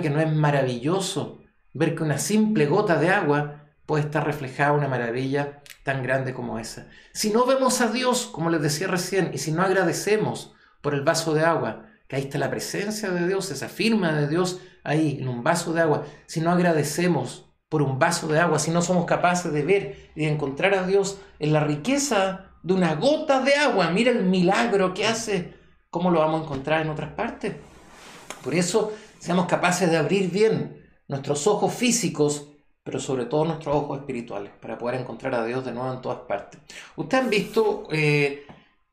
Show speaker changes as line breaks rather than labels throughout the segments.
Que no es maravilloso ver que una simple gota de agua puede estar reflejada una maravilla tan grande como esa. Si no vemos a Dios, como les decía recién, y si no agradecemos por el vaso de agua, que ahí está la presencia de Dios, esa firma de Dios ahí en un vaso de agua, si no agradecemos por un vaso de agua, si no somos capaces de ver y de encontrar a Dios en la riqueza de una gota de agua, mira el milagro que hace, ¿cómo lo vamos a encontrar en otras partes? Por eso, seamos capaces de abrir bien nuestros ojos físicos, pero sobre todo nuestros ojos espirituales, para poder encontrar a Dios de nuevo en todas partes. Ustedes han visto eh,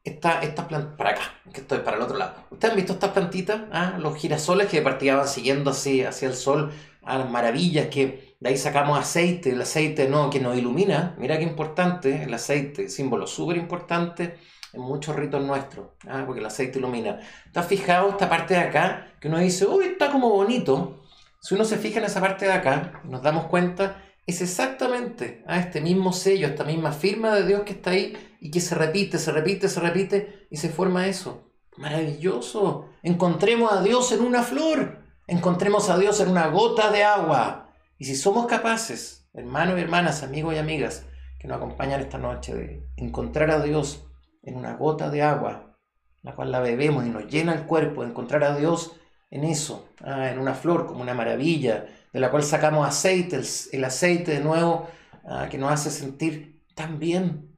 estas plantas, para acá, que estoy para el otro lado. ¿Ustedes han visto estas plantitas? Ah, los girasoles que de partida van siguiendo así hacia el sol, a las maravillas que de ahí sacamos aceite, el aceite no, que nos ilumina. Mira qué importante, el aceite, símbolo súper importante en muchos ritos nuestros, ah, porque el aceite ilumina. ¿Está fijado esta parte de acá? Que uno dice, uy, está como bonito. Si uno se fija en esa parte de acá, nos damos cuenta, es exactamente a este mismo sello, esta misma firma de Dios que está ahí y que se repite, se repite, se repite y se forma eso. Maravilloso. Encontremos a Dios en una flor, encontremos a Dios en una gota de agua. Y si somos capaces, hermanos y hermanas, amigos y amigas, que nos acompañan esta noche, de encontrar a Dios en una gota de agua, la cual la bebemos y nos llena el cuerpo, encontrar a Dios en eso, ah, en una flor como una maravilla, de la cual sacamos aceite, el, aceite de nuevo, ah, que nos hace sentir tan bien.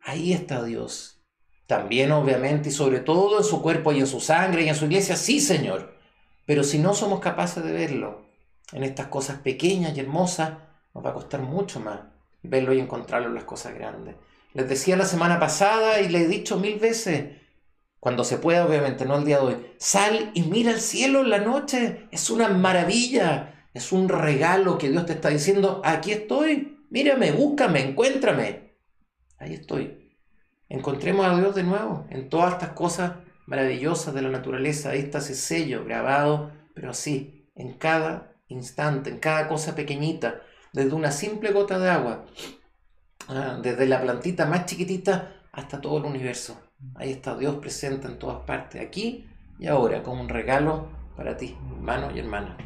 Ahí está Dios. También obviamente y sobre todo en su cuerpo y en su sangre y en su iglesia, sí Señor. Pero si no somos capaces de verlo, en estas cosas pequeñas y hermosas, nos va a costar mucho más verlo y encontrarlo en las cosas grandes. Les decía la semana pasada y le he dicho mil veces, cuando se pueda, obviamente, no el día de hoy, sal y mira el cielo en la noche. Es una maravilla, es un regalo que Dios te está diciendo, aquí estoy, mírame, búscame, encuéntrame. Ahí estoy. Encontremos a Dios de nuevo en todas estas cosas maravillosas de la naturaleza. Ahí está ese sello grabado, pero así, en cada instante, en cada cosa pequeñita, desde una simple gota de agua, ah, desde la plantita más chiquitita hasta todo el universo. Ahí está Dios presente en todas partes, aquí y ahora, como un regalo para ti, hermano y hermana.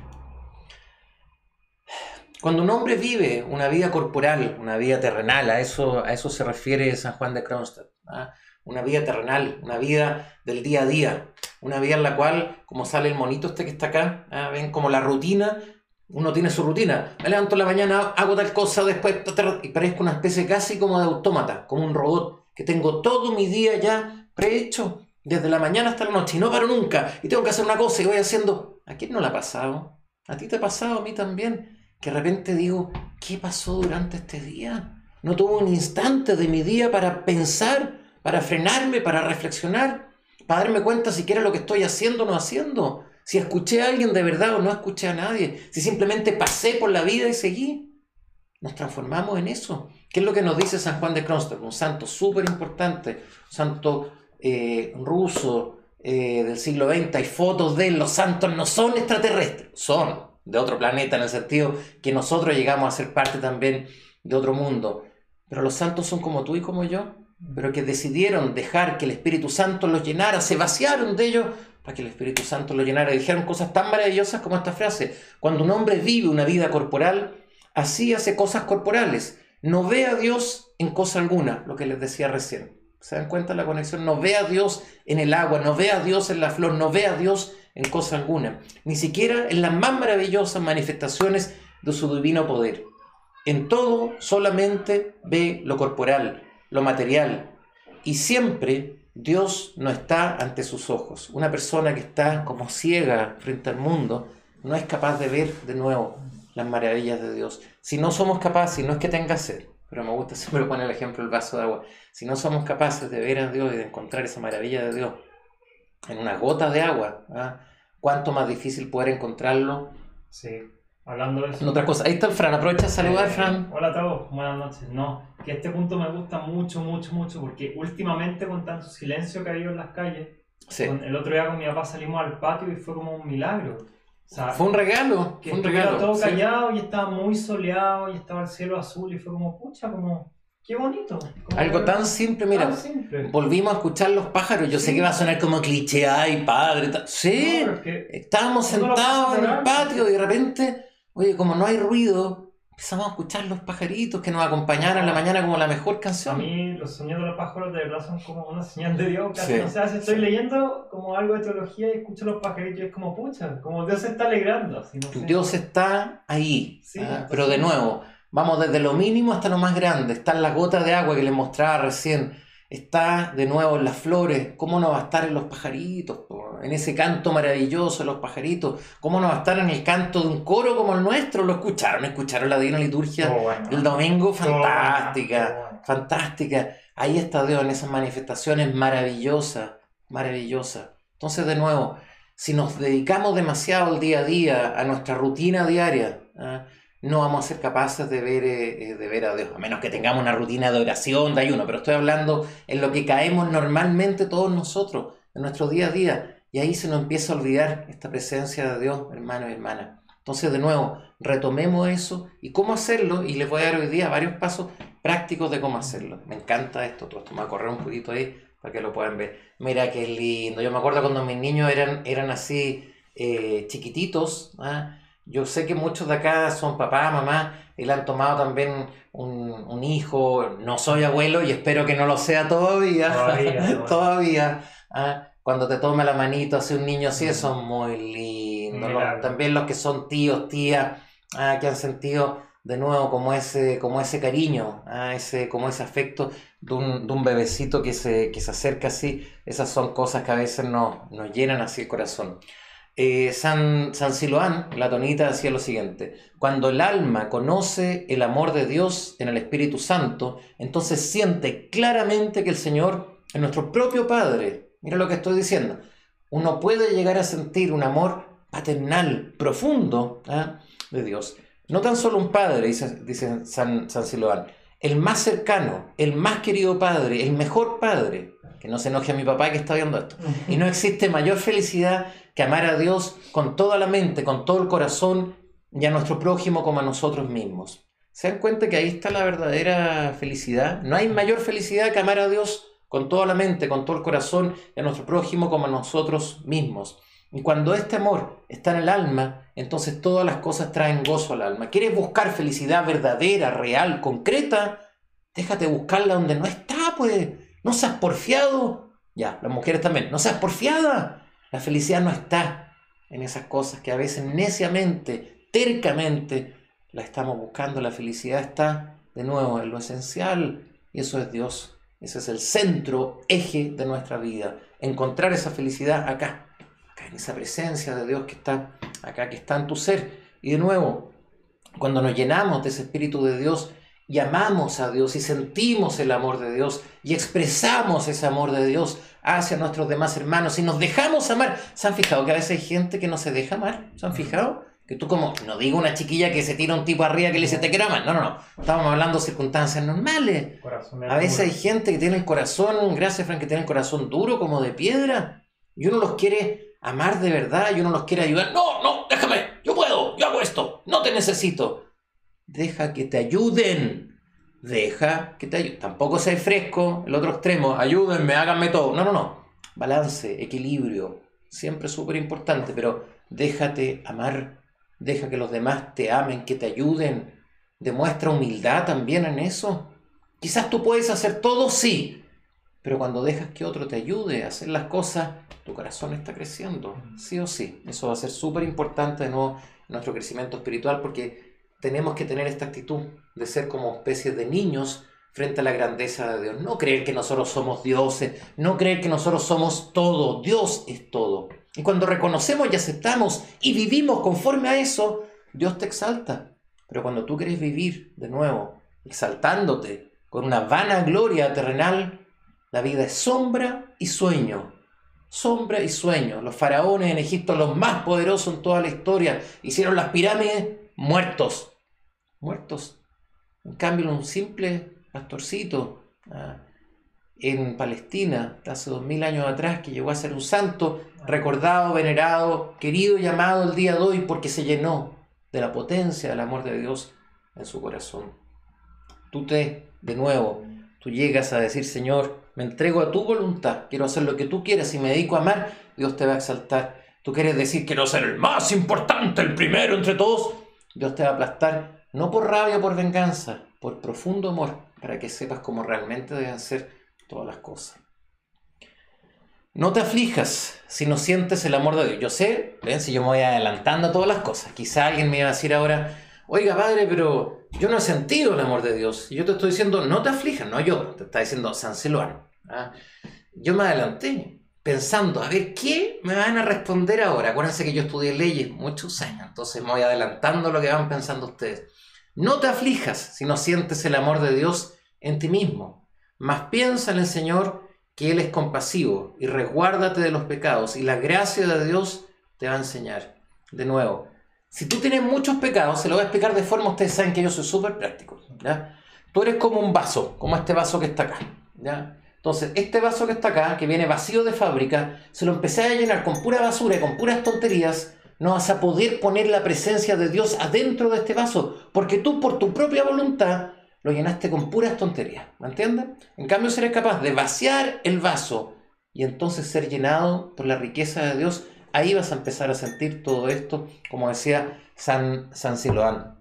Cuando un hombre vive una vida corporal, una vida terrenal, a eso, a eso se refiere San Juan de Kronstadt, ¿ah? una vida terrenal, una vida del día a día, una vida en la cual, como sale el monito este que está acá, ¿ah? ven como la rutina uno tiene su rutina. Me levanto en la mañana, hago tal cosa, después y parezco una especie casi como de autómata, como un robot, que tengo todo mi día ya prehecho, desde la mañana hasta la noche, y no paro nunca, y tengo que hacer una cosa y voy haciendo. ¿A quién no le ha pasado? ¿A ti te ha pasado? A mí también. Que de repente digo, ¿qué pasó durante este día? No tuve un instante de mi día para pensar, para frenarme, para reflexionar, para darme cuenta siquiera lo que estoy haciendo o no haciendo si escuché a alguien de verdad o no escuché a nadie, si simplemente pasé por la vida y seguí. Nos transformamos en eso. ¿Qué es lo que nos dice San Juan de Kronstadt? Un santo súper importante, un santo eh, ruso eh, del siglo XX. Hay fotos de. Los santos no son extraterrestres, son de otro planeta en el sentido que nosotros llegamos a ser parte también de otro mundo. Pero los santos son como tú y como yo, pero que decidieron dejar que el Espíritu Santo los llenara, se vaciaron de ellos para que el Espíritu Santo lo llenara. Dijeron cosas tan maravillosas como esta frase. Cuando un hombre vive una vida corporal, así hace cosas corporales. No ve a Dios en cosa alguna, lo que les decía recién. ¿Se dan cuenta la conexión? No ve a Dios en el agua, no ve a Dios en la flor, no ve a Dios en cosa alguna. Ni siquiera en las más maravillosas manifestaciones de su divino poder. En todo solamente ve lo corporal, lo material. Y siempre Dios no está ante sus ojos. Una persona que está como ciega frente al mundo no es capaz de ver de nuevo las maravillas de Dios. Si no somos capaces, y no es que tenga sed, pero me gusta siempre poner el ejemplo del vaso de agua, si no somos capaces de ver a Dios y de encontrar esa maravilla de Dios en una gota de agua, ¿ah? ¿cuánto más difícil poder encontrarlo?
Sí. Hablando de eso.
En otra cosa, ahí está el Fran, aprovecha a saludar,
eh,
Fran.
Hola a todos, buenas noches. No, que este punto me gusta mucho, mucho, mucho, porque últimamente con tanto silencio que ha habido en las calles, el otro día con mi papá salimos al patio y fue como un milagro.
Fue un regalo,
que
fue un regalo.
todo callado y estaba muy soleado y estaba el cielo azul y fue como, pucha, como Qué bonito.
Algo tan simple, mira. Volvimos a escuchar los pájaros. Yo sé que va a sonar como cliché, ay, padre. Sí, estábamos sentados en el patio y de repente, oye, como no hay ruido, empezamos a escuchar los pajaritos que nos acompañaron en la mañana como la mejor canción.
A mí los sonidos de los pájaros de verdad son como una señal de Dios. Casi, O sea, si estoy leyendo como algo de teología y escucho los pajaritos, es como pucha, como Dios se está alegrando.
Dios está ahí. Ah, pero de nuevo Vamos desde lo mínimo hasta lo más grande. Están las gotas de agua que les mostraba recién. Está de nuevo en las flores. ¿Cómo no va a estar en los pajaritos? En ese canto maravilloso de los pajaritos. ¿Cómo no va a estar en el canto de un coro como el nuestro? ¿Lo escucharon? ¿Escucharon la Divina Liturgia el domingo? Fantástica. Fantástica. Ahí está Dios en esas manifestaciones maravillosas. Maravillosas. Entonces, de nuevo, si nos dedicamos demasiado el día a día, a nuestra rutina diaria, ¿ah? No vamos a ser capaces de ver, eh, eh, de ver a Dios, a menos que tengamos una rutina de oración, de ayuno, pero estoy hablando en lo que caemos normalmente todos nosotros, en nuestro día a día, y ahí se nos empieza a olvidar esta presencia de Dios, hermano y hermana. Entonces, de nuevo, retomemos eso y cómo hacerlo, y les voy a dar hoy día varios pasos prácticos de cómo hacerlo. Me encanta esto, todo me va a correr un poquito ahí para que lo puedan ver. Mira qué lindo, yo me acuerdo cuando mis niños eran, eran así eh, chiquititos, ¿ah? Yo sé que muchos de acá son papá, mamá, y le han tomado también un, hijo. No soy abuelo y espero que no lo sea todavía. Todavía. todavía. ¿ah? Cuando te toma la manito hace un niño así, son muy lindos. también los que son tíos, tías, ¿ah? que han sentido de nuevo como ese, como ese cariño, ¿ah? ese, como ese afecto de un, de un bebecito que se, que se acerca así. Esas son cosas que a veces nos, nos llenan así el corazón. Eh, San, San Siloán, la tonita, decía lo siguiente, cuando el alma conoce el amor de Dios en el Espíritu Santo, entonces siente claramente que el Señor es nuestro propio Padre. Mira lo que estoy diciendo. Uno puede llegar a sentir un amor paternal, profundo ¿ah? de Dios. No tan solo un padre, dice, dice San, San Siloán, el más cercano, el más querido padre, el mejor padre, que no se enoje a mi papá que está viendo esto. Y no existe mayor felicidad que amar a Dios con toda la mente, con todo el corazón y a nuestro prójimo como a nosotros mismos. ¿Se dan cuenta que ahí está la verdadera felicidad? No hay mayor felicidad que amar a Dios con toda la mente, con todo el corazón y a nuestro prójimo como a nosotros mismos. Y cuando este amor está en el alma, entonces todas las cosas traen gozo al alma. ¿Quieres buscar felicidad verdadera, real, concreta? Déjate buscarla donde no está, pues. No seas porfiado. Ya, las mujeres también. No seas porfiada. La felicidad no está en esas cosas que a veces neciamente, tercamente, la estamos buscando. La felicidad está, de nuevo, en lo esencial, y eso es Dios. Ese es el centro, eje de nuestra vida. Encontrar esa felicidad acá, acá en esa presencia de Dios que está acá, que está en tu ser. Y de nuevo, cuando nos llenamos de ese Espíritu de Dios, y amamos a Dios y sentimos el amor de Dios y expresamos ese amor de Dios hacia nuestros demás hermanos y nos dejamos amar. ¿Se han fijado que a veces hay gente que no se deja amar? ¿Se han fijado? Que tú como, no digo una chiquilla que se tira un tipo arriba que le dice te quiero amar. No, no, no. Estamos hablando de circunstancias normales. A veces hay gente que tiene el corazón, gracias Frank, que tiene el corazón duro como de piedra. Y uno los quiere amar de verdad y uno los quiere ayudar. No, no, déjame, yo puedo, yo hago esto, no te necesito. Deja que te ayuden. Deja que te ayuden. Tampoco sea fresco, el otro extremo. Ayúdenme, háganme todo. No, no, no. Balance, equilibrio. Siempre súper importante, pero déjate amar. Deja que los demás te amen, que te ayuden. Demuestra humildad también en eso. Quizás tú puedes hacer todo, sí, pero cuando dejas que otro te ayude a hacer las cosas, tu corazón está creciendo, sí o sí. Eso va a ser súper importante de nuevo en nuestro crecimiento espiritual porque tenemos que tener esta actitud de ser como especies de niños frente a la grandeza de Dios. No creer que nosotros somos dioses, no creer que nosotros somos todo, Dios es todo. Y cuando reconocemos y aceptamos y vivimos conforme a eso, Dios te exalta. Pero cuando tú quieres vivir de nuevo, exaltándote con una vana gloria terrenal, la vida es sombra y sueño. Sombra y sueño. Los faraones en Egipto, los más poderosos en toda la historia, hicieron las pirámides muertos, muertos. En cambio, un simple pastorcito ah, en Palestina, hace dos mil años atrás, que llegó a ser un santo, recordado, venerado, querido y amado el día de hoy porque se llenó de la potencia del amor de Dios en su corazón. tú te, de nuevo, tú llegas a decir, Señor, me entrego a tu voluntad, quiero hacer lo que tú quieras y me dedico a amar, Dios te va a exaltar. Tú quieres decir, quiero ser el más importante, el primero entre todos, Dios te va a aplastar, no por rabia o por venganza, por profundo amor, para que sepas cómo realmente deben ser todas las cosas. No te aflijas si no sientes el amor de Dios. Yo sé, ven, si yo me voy adelantando a todas las cosas. Quizá alguien me iba a decir ahora, oiga padre, pero yo no he sentido el amor de Dios. Y yo te estoy diciendo, no te aflijas, no yo, te está diciendo San Siloano. ¿ah? Yo me adelanté pensando, a ver, ¿qué me van a responder ahora? Acuérdense que yo estudié leyes muchos años, entonces me voy adelantando lo que van pensando ustedes. No te aflijas si no sientes el amor de Dios en ti mismo, mas piensa en el Señor que Él es compasivo y resguárdate de los pecados y la gracia de Dios te va a enseñar. De nuevo, si tú tienes muchos pecados, se lo voy a explicar de forma, ustedes saben que yo soy súper práctico. ¿ya? Tú eres como un vaso, como este vaso que está acá. ¿ya? Entonces, este vaso que está acá, que viene vacío de fábrica, se lo empecé a llenar con pura basura y con puras tonterías, no vas a poder poner la presencia de Dios adentro de este vaso, porque tú por tu propia voluntad lo llenaste con puras tonterías, ¿me entiendes? En cambio, serás capaz de vaciar el vaso y entonces ser llenado por la riqueza de Dios, ahí vas a empezar a sentir todo esto, como decía San, San Siloán.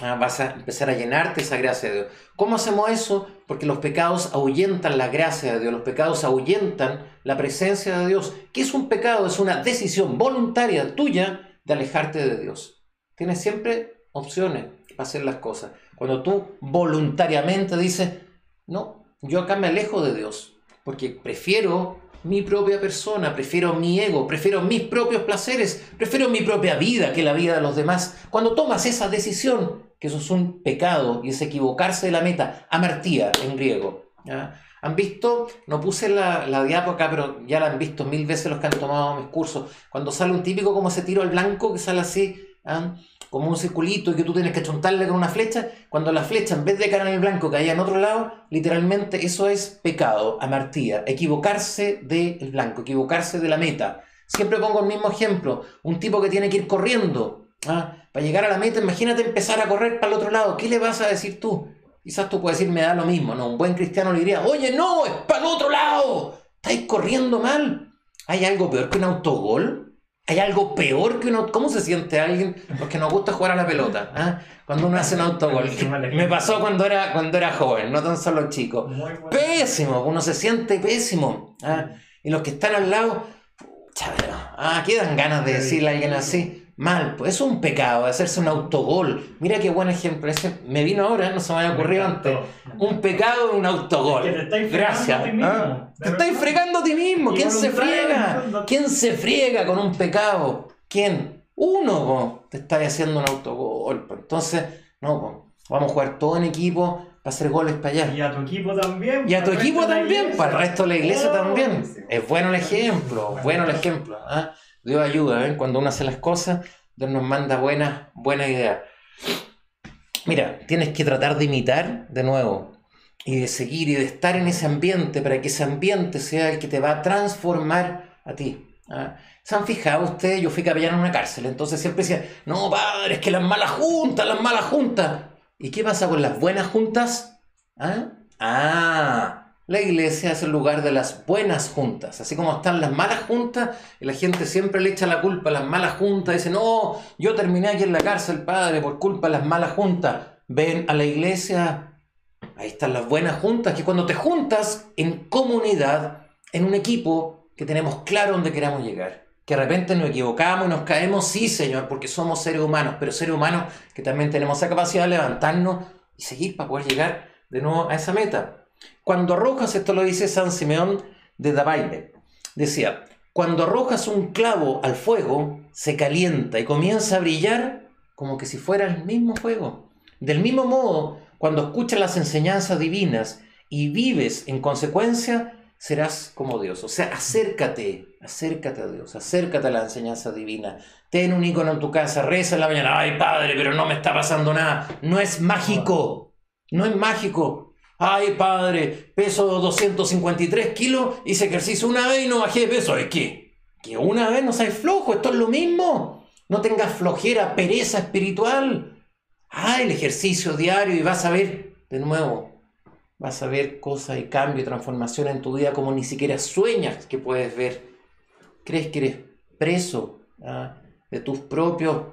Ah, vas a empezar a llenarte esa gracia de Dios. ¿Cómo hacemos eso? Porque los pecados ahuyentan la gracia de Dios, los pecados ahuyentan la presencia de Dios. ¿Qué es un pecado? Es una decisión voluntaria tuya de alejarte de Dios. Tienes siempre opciones para hacer las cosas. Cuando tú voluntariamente dices, no, yo acá me alejo de Dios, porque prefiero mi propia persona, prefiero mi ego, prefiero mis propios placeres, prefiero mi propia vida que la vida de los demás. Cuando tomas esa decisión, que eso es un pecado y es equivocarse de la meta, amartía en griego. ¿Han visto? No puse la, la diapo acá, pero ya la han visto mil veces los que han tomado mis cursos. Cuando sale un típico como ese tiro al blanco que sale así, ¿ah? Como un circulito y que tú tienes que chuntarle con una flecha, cuando la flecha en vez de caer en el blanco caía en otro lado, literalmente eso es pecado, amartía, equivocarse del blanco, equivocarse de la meta. Siempre pongo el mismo ejemplo, un tipo que tiene que ir corriendo ¿ah? para llegar a la meta, imagínate empezar a correr para el otro lado, ¿qué le vas a decir tú? Quizás tú puedes decir, me da lo mismo, no, un buen cristiano le diría, oye, no, es para el otro lado, estáis corriendo mal. ¿Hay algo peor que un autogol? ¿Hay algo peor que uno? ¿Cómo se siente alguien? Porque nos gusta jugar a la pelota. ¿ah? Cuando uno hace un autogol. Me pasó cuando era, cuando era joven, no tan solo chico. Pésimo, uno se siente pésimo. ¿ah? Y los que están al lado, chavero, ah, ¿qué dan ganas de decirle a alguien así? Mal, pues es un pecado hacerse un autogol. Mira qué buen ejemplo. Ese me vino ahora, no se me había ocurrido antes. Un pecado un autogol. Gracias. ¿Ah? Te estáis fregando a ti mismo. ¿Quién se friega? ¿Quién se friega con un pecado? ¿Quién? Uno, te estáis haciendo un autogol. Entonces, no, vamos a jugar todo en equipo para hacer goles para allá.
Y a tu equipo también.
Y a tu equipo también, para el resto de la iglesia también. Es bueno el ejemplo, bueno el ejemplo. ¿ah? Dios ayuda. Cuando uno hace las cosas, Dios nos manda buenas buena ideas. Mira, tienes que tratar de imitar de nuevo y de seguir y de estar en ese ambiente para que ese ambiente sea el que te va a transformar a ti. ¿ah? ¿Se han fijado ustedes? Yo fui capellán en una cárcel, entonces siempre decía, no, padre, es que las malas juntas, las malas juntas. ¿Y qué pasa con las buenas juntas? Ah, ah la iglesia es el lugar de las buenas juntas. Así como están las malas juntas, y la gente siempre le echa la culpa a las malas juntas. Dice, no, yo terminé aquí en la cárcel, padre, por culpa de las malas juntas. Ven a la iglesia, ahí están las buenas juntas, que cuando te juntas en comunidad, en un equipo, que tenemos claro dónde queramos llegar. Que de repente nos equivocamos y nos caemos, sí, Señor, porque somos seres humanos, pero seres humanos que también tenemos esa capacidad de levantarnos y seguir para poder llegar de nuevo a esa meta. Cuando arrojas, esto lo dice San Simeón de Dabaile, decía, cuando arrojas un clavo al fuego, se calienta y comienza a brillar como que si fuera el mismo fuego. Del mismo modo, cuando escuchas las enseñanzas divinas y vives en consecuencia, serás como Dios. O sea, acércate, acércate a Dios, acércate a la enseñanza divina. Ten un icono en tu casa, reza en la mañana, ay padre, pero no me está pasando nada. No es mágico, no es mágico. Ay, padre, peso 253 kilos, hice ejercicio una vez y no bajé de peso. ¿Es qué? ¿Que una vez no seas flojo? ¿Esto es lo mismo? No tengas flojera, pereza espiritual. Ah, el ejercicio diario y vas a ver de nuevo, vas a ver cosas y cambio y transformación en tu vida como ni siquiera sueñas que puedes ver. Crees que eres preso ¿ah? de tus propios,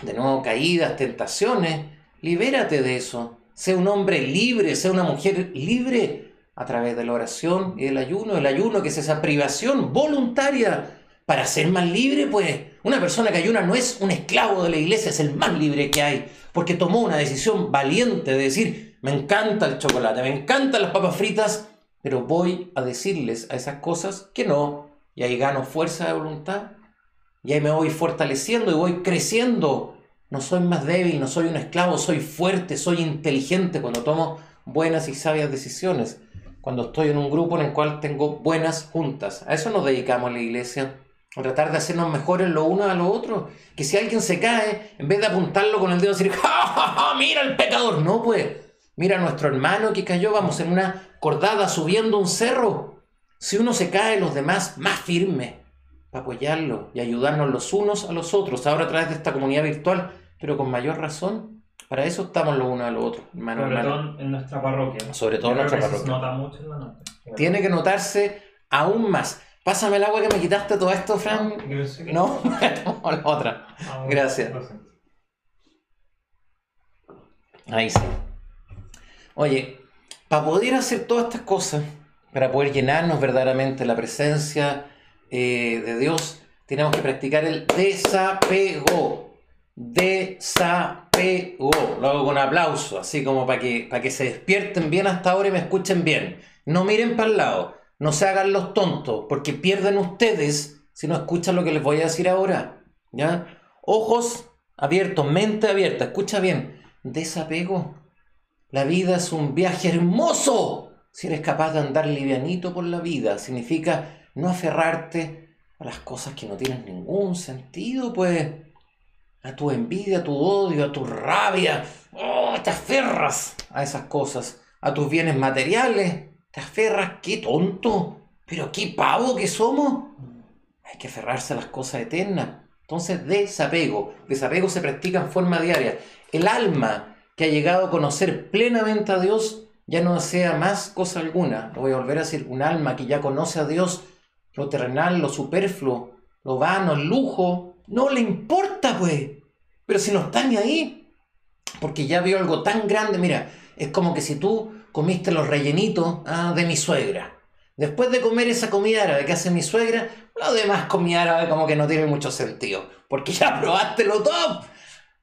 de nuevo, caídas, tentaciones. Libérate de eso. Sé un hombre libre, sé una mujer libre a través de la oración y del ayuno. El ayuno que es esa privación voluntaria para ser más libre, pues una persona que ayuna no es un esclavo de la iglesia, es el más libre que hay, porque tomó una decisión valiente de decir, me encanta el chocolate, me encantan las papas fritas, pero voy a decirles a esas cosas que no, y ahí gano fuerza de voluntad, y ahí me voy fortaleciendo y voy creciendo. No soy más débil, no soy un esclavo, soy fuerte, soy inteligente cuando tomo buenas y sabias decisiones, cuando estoy en un grupo en el cual tengo buenas juntas. A eso nos dedicamos la iglesia o tratar de hacernos mejores lo uno a lo otro. Que si alguien se cae, en vez de apuntarlo con el dedo y decir, ¡Ja, mira el pecador! No, pues, mira a nuestro hermano que cayó, vamos en una cordada subiendo un cerro. Si uno se cae, los demás más firmes para apoyarlo y ayudarnos los unos a los otros. Ahora a través de esta comunidad virtual, pero con mayor razón. Para eso estamos los unos a los otros,
hermano. Sobre todo en nuestra parroquia.
Sobre todo en nuestra parroquia.
Se nota mucho en la noche.
Tiene que notarse aún más. Pásame el agua que me quitaste todo esto, Fran. No, no, la otra. Ah, Gracias. Ahí sí. Oye, para poder hacer todas estas cosas, para poder llenarnos verdaderamente la presencia eh, de Dios, tenemos que practicar el desapego. Desapego. Lo hago con aplauso, así como para que, para que se despierten bien hasta ahora y me escuchen bien. No miren para el lado no se hagan los tontos, porque pierden ustedes si no escuchan lo que les voy a decir ahora. ¿Ya? Ojos abiertos, mente abierta, escucha bien. Desapego. La vida es un viaje hermoso. Si eres capaz de andar livianito por la vida, significa no aferrarte a las cosas que no tienen ningún sentido, pues. A tu envidia, a tu odio, a tu rabia. Oh, te aferras a esas cosas, a tus bienes materiales, te aferras, qué tonto, pero qué pavo que somos. Hay que aferrarse a las cosas eternas. Entonces, desapego. Desapego se practica en forma diaria. El alma que ha llegado a conocer plenamente a Dios ya no desea más cosa alguna. Lo voy a volver a decir. Un alma que ya conoce a Dios, lo terrenal, lo superfluo, lo vano, el lujo, no le importa, pues. Pero si no está ni ahí, porque ya vio algo tan grande, mira, es como que si tú comiste los rellenitos ah, de mi suegra. Después de comer esa comida árabe que hace mi suegra, lo demás comida árabe como que no tiene mucho sentido, porque ya probaste lo top.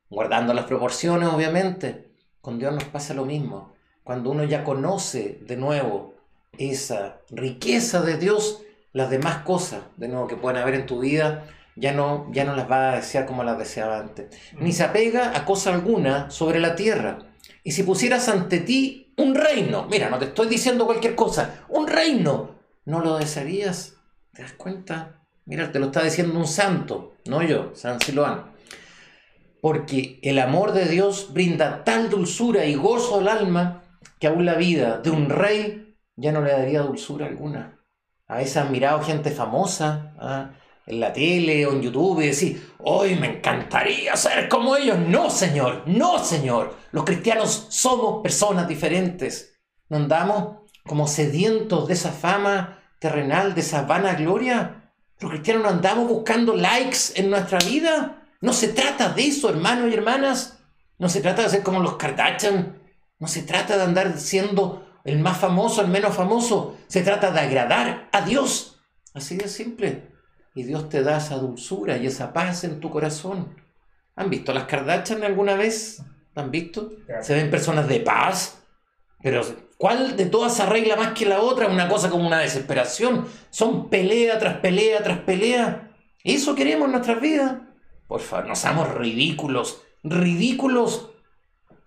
Guardando las proporciones, obviamente. Con Dios nos pasa lo mismo. Cuando uno ya conoce de nuevo esa riqueza de Dios, las demás cosas, de nuevo, que pueden haber en tu vida, ya no, ya no las va a desear como las deseaba antes. Ni se apega a cosa alguna sobre la tierra. Y si pusieras ante ti un reino, mira, no te estoy diciendo cualquier cosa, un reino, ¿no lo desearías? ¿Te das cuenta? Mira, te lo está diciendo un santo, no yo, San Siloán. Porque el amor de Dios brinda tal dulzura y gozo al alma que aún la vida de un rey ya no le daría dulzura alguna. A veces han mirado gente famosa, ¿ah? en la tele o en YouTube y decir, hoy me encantaría ser como ellos. No, Señor, no, Señor. Los cristianos somos personas diferentes. No andamos como sedientos de esa fama terrenal, de esa vana gloria. Los cristianos no andamos buscando likes en nuestra vida. No se trata de eso, hermanos y hermanas. No se trata de ser como los Kardashian. No se trata de andar siendo el más famoso, el menos famoso. Se trata de agradar a Dios. Así de simple y Dios te da esa dulzura y esa paz en tu corazón. ¿Han visto las Kardashian alguna vez? ¿Han visto? Se ven personas de paz, pero ¿cuál de todas arregla más que la otra? Una cosa como una desesperación. Son pelea tras pelea tras pelea. ¿Eso queremos en nuestras vidas? Por favor, no seamos ridículos, ridículos.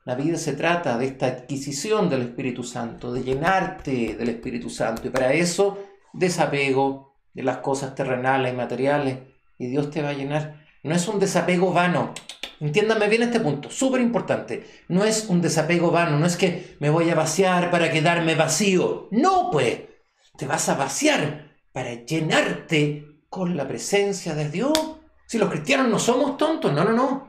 La vida se trata de esta adquisición del Espíritu Santo, de llenarte del Espíritu Santo. Y para eso, desapego, de las cosas terrenales y materiales y Dios te va a llenar. No es un desapego vano. Entiéndame bien este punto, súper importante. No es un desapego vano, no es que me voy a vaciar para quedarme vacío. No, pues, te vas a vaciar para llenarte con la presencia de Dios. Si los cristianos no somos tontos, no, no, no.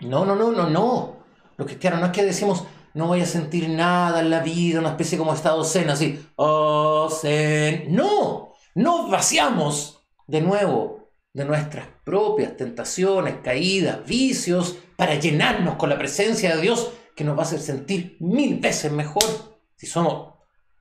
No, no, no, no, no. Los cristianos no es que decimos, no voy a sentir nada en la vida, una especie como estado zen, así, oh, zen. No, nos vaciamos de nuevo de nuestras propias tentaciones, caídas, vicios, para llenarnos con la presencia de Dios que nos va a hacer sentir mil veces mejor. Si somos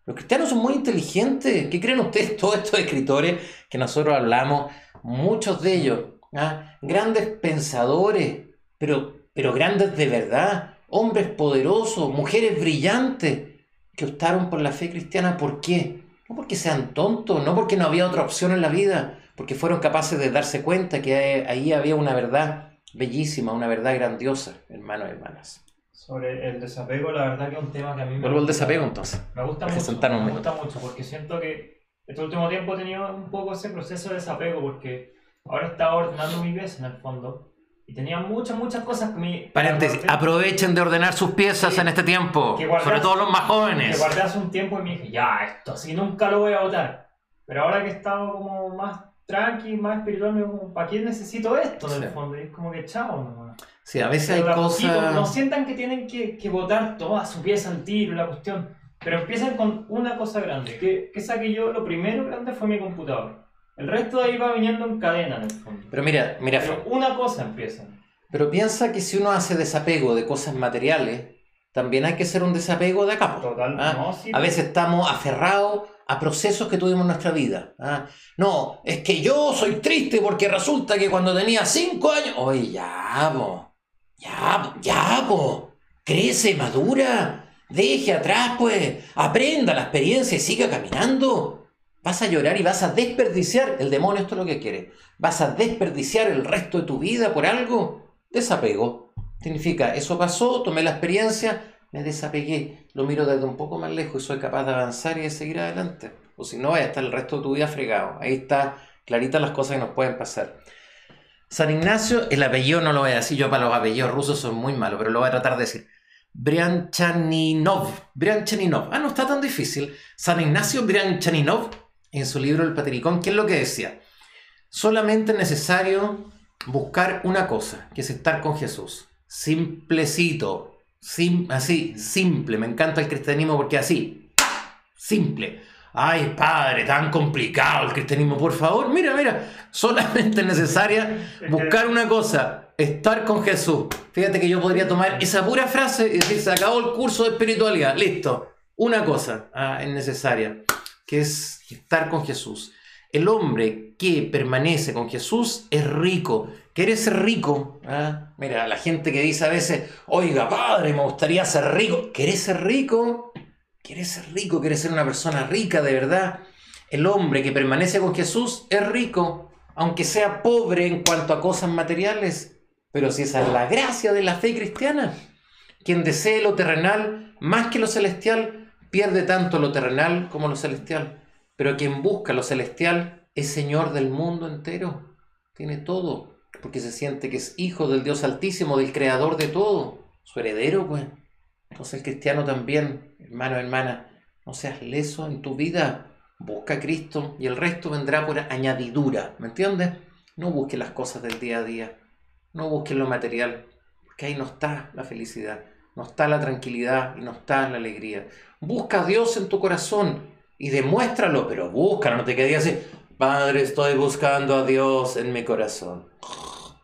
los cristianos son muy inteligentes. ¿Qué creen ustedes todos estos escritores que nosotros hablamos? Muchos de ellos, ¿ah? grandes pensadores, pero, pero grandes de verdad, hombres poderosos, mujeres brillantes que optaron por la fe cristiana. ¿Por qué? No porque sean tontos, no porque no había otra opción en la vida, porque fueron capaces de darse cuenta que ahí había una verdad bellísima, una verdad grandiosa, hermanos y hermanas.
Sobre el desapego, la verdad que es un tema que a mí me
Vuelvo al desapego entonces.
Me gusta mucho. Me gusta mucho porque siento que este último tiempo he tenido un poco ese proceso de desapego porque ahora estaba ordenando mi pieza en el fondo y tenía muchas, muchas cosas que me...
Paréntesis, aprovechen de ordenar sus piezas en este tiempo, sobre todo los más jóvenes.
Que guardé hace un tiempo y me dije, ya, esto así nunca lo voy a votar. Pero ahora que he estado como más tranqui, más espiritual, me digo, ¿para qué necesito esto en el fondo? Y es como que chao nomás.
Sí, a veces hay cosas...
no sientan que tienen que, que votar toda su pieza al tiro, la cuestión. Pero empiezan con una cosa grande, que, que saqué yo, lo primero grande fue mi computador. El resto de ahí va viniendo en cadena, en el fondo.
Pero mira, mira.
Pero una cosa empieza.
Pero piensa que si uno hace desapego de cosas materiales, también hay que hacer un desapego de acá.
Total, ¿ah?
A veces estamos aferrados a procesos que tuvimos en nuestra vida. ¿ah? No, es que yo soy triste porque resulta que cuando tenía cinco años. Oye, ya, po. Ya, ya, po. Crece, madura. Deje atrás, pues. Aprenda la experiencia y siga caminando. Vas a llorar y vas a desperdiciar, el demonio esto es lo que quiere, vas a desperdiciar el resto de tu vida por algo. Desapego. Significa, eso pasó, tomé la experiencia, me desapegué, lo miro desde un poco más lejos y soy capaz de avanzar y de seguir adelante. O si no, vaya a estar el resto de tu vida fregado. Ahí está clarita las cosas que nos pueden pasar. San Ignacio, el apellido no lo voy a decir, yo para los apellidos rusos soy muy malo, pero lo voy a tratar de decir. Brianchaninov. Brianchaninov. Ah, no está tan difícil. San Ignacio Brianchaninov en su libro El Patricón, ¿qué es lo que decía? Solamente es necesario buscar una cosa, que es estar con Jesús. Simplecito, así, simple. Me encanta el cristianismo porque así, simple. Ay, padre, tan complicado el cristianismo, por favor. Mira, mira, solamente es necesaria buscar una cosa, estar con Jesús. Fíjate que yo podría tomar esa pura frase y decir, se acabó el curso de espiritualidad, listo. Una cosa ah, es necesaria que es estar con Jesús. El hombre que permanece con Jesús es rico. ¿Quieres ser rico? ¿Ah? Mira, la gente que dice a veces, oiga, padre, me gustaría ser rico. ¿Quieres ser rico? ¿Quieres ser rico? ¿Quieres ser una persona rica de verdad? El hombre que permanece con Jesús es rico, aunque sea pobre en cuanto a cosas materiales. Pero si esa es la gracia de la fe cristiana, quien desee lo terrenal más que lo celestial, pierde tanto lo terrenal como lo celestial. Pero quien busca lo celestial es Señor del mundo entero. Tiene todo, porque se siente que es hijo del Dios Altísimo, del Creador de todo, su heredero, pues. Entonces el cristiano también, hermano, hermana, no seas leso en tu vida. Busca a Cristo y el resto vendrá por añadidura, ¿me entiendes? No busques las cosas del día a día, no busques lo material, porque ahí no está la felicidad, no está la tranquilidad y no está la alegría. Busca a Dios en tu corazón y demuéstralo, pero búscalo, no te quedes así, Padre, estoy buscando a Dios en mi corazón.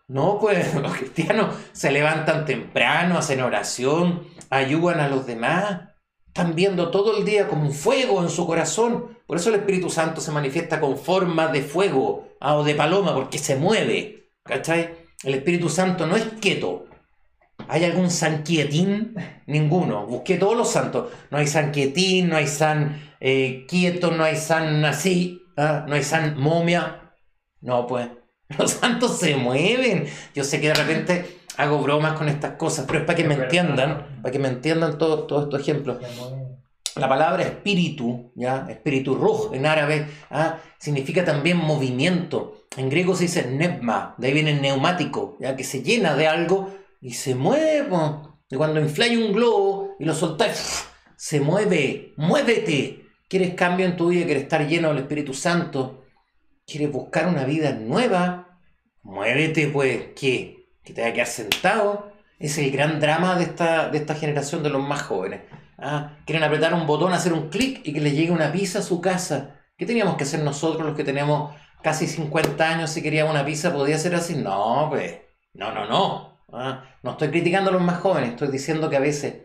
No, pues los cristianos se levantan temprano, hacen oración, ayudan a los demás, están viendo todo el día como un fuego en su corazón. Por eso el Espíritu Santo se manifiesta con forma de fuego ah, o de paloma, porque se mueve. ¿Cachai? El Espíritu Santo no es quieto, ¿Hay algún San Quietín? Ninguno. Busqué todos los santos. No hay San Quietín, no hay San eh, Quieto, no hay San Así, ¿ah? no hay San Momia. No, pues. Los santos se mueven. Yo sé que de repente hago bromas con estas cosas, pero es para que me entiendan, para que me entiendan todos todo estos ejemplos. La palabra espíritu, ¿ya? espíritu ruj en árabe, ¿ah? significa también movimiento. En griego se dice nebma, de ahí viene neumático, ¿ya? que se llena de algo y se mueve. Y cuando infláis un globo y lo soltáis, se mueve. Muévete. ¿Quieres cambio en tu vida? ¿Quieres estar lleno del Espíritu Santo? ¿Quieres buscar una vida nueva? Muévete, pues. ¿Qué? ¿Que te vaya a quedar sentado? Es el gran drama de esta, de esta generación de los más jóvenes. ¿ah? Quieren apretar un botón, hacer un clic y que les llegue una pizza a su casa. ¿Qué teníamos que hacer nosotros los que tenemos casi 50 años si queríamos una pizza? ¿Podía ser así? No, pues. No, no, no. ¿Ah? No estoy criticando a los más jóvenes, estoy diciendo que a veces,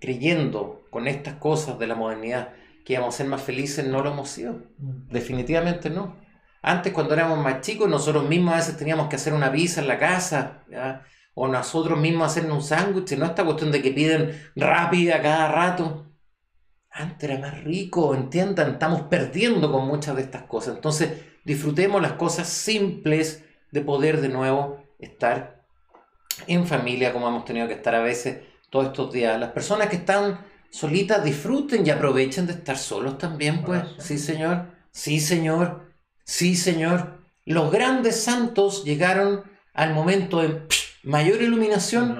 creyendo con estas cosas de la modernidad, que íbamos a ser más felices, no lo hemos sido. Mm. Definitivamente no. Antes, cuando éramos más chicos, nosotros mismos a veces teníamos que hacer una pizza en la casa, o nosotros mismos hacernos un sándwich, no esta cuestión de que piden rápida cada rato. Antes era más rico, entiendan, estamos perdiendo con muchas de estas cosas. Entonces, disfrutemos las cosas simples de poder de nuevo estar en familia, como hemos tenido que estar a veces todos estos días. Las personas que están solitas disfruten y aprovechen de estar solos también, pues. Sí, Señor. Sí, Señor. Sí, Señor. Los grandes santos llegaron al momento de mayor iluminación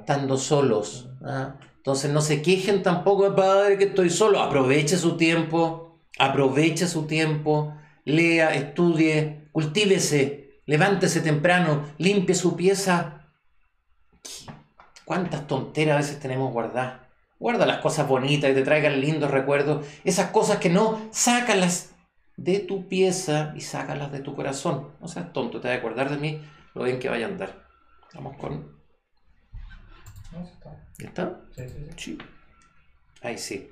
estando solos. ¿ah? Entonces no se quejen tampoco, Padre, que estoy solo. Aproveche su tiempo, aproveche su tiempo, lea, estudie, cultívese, levántese temprano, limpie su pieza. ¿Cuántas tonteras a veces tenemos guardadas? Guarda las cosas bonitas y te traigan lindos recuerdos. Esas cosas que no, sácalas de tu pieza y sácalas de tu corazón. No seas tonto, te vas a acordar de mí lo bien que vaya a andar. Vamos con. ¿Está? Sí, sí, sí. Ahí sí.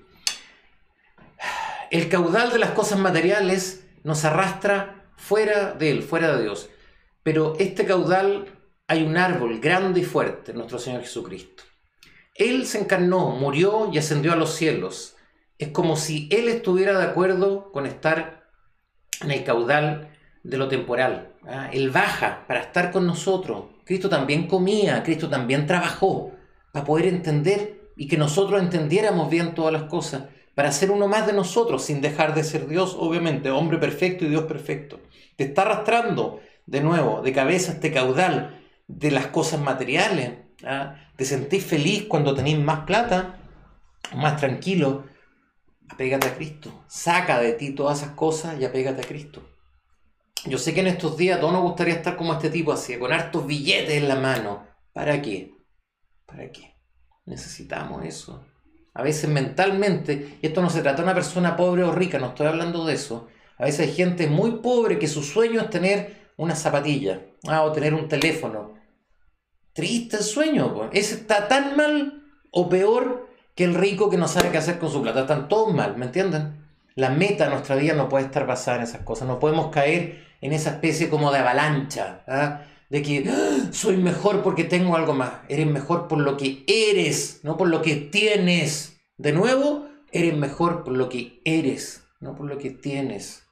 El caudal de las cosas materiales nos arrastra fuera de Él, fuera de Dios. Pero este caudal hay un árbol grande y fuerte, nuestro Señor Jesucristo. Él se encarnó, murió y ascendió a los cielos. Es como si Él estuviera de acuerdo con estar en el caudal de lo temporal. ¿ah? Él baja para estar con nosotros. Cristo también comía, Cristo también trabajó para poder entender y que nosotros entendiéramos bien todas las cosas, para ser uno más de nosotros sin dejar de ser Dios, obviamente, hombre perfecto y Dios perfecto. Te está arrastrando de nuevo de cabeza este caudal de las cosas materiales. ¿ah? Te sentís feliz cuando tenéis más plata, más tranquilo. Apégate a Cristo. Saca de ti todas esas cosas y apégate a Cristo. Yo sé que en estos días a todos nos gustaría estar como este tipo así, con hartos billetes en la mano. ¿Para qué? ¿Para qué? Necesitamos eso. A veces mentalmente, y esto no se trata de una persona pobre o rica, no estoy hablando de eso. A veces hay gente muy pobre que su sueño es tener una zapatilla ah, o tener un teléfono. Triste el sueño. Ese está tan mal o peor que el rico que no sabe qué hacer con su plata. Están todos mal, ¿me entienden? La meta de nuestra vida no puede estar basada en esas cosas. No podemos caer en esa especie como de avalancha, ¿ah? de que ¡Ah! soy mejor porque tengo algo más. Eres mejor por lo que eres, no por lo que tienes. De nuevo, eres mejor por lo que eres, no por lo que tienes.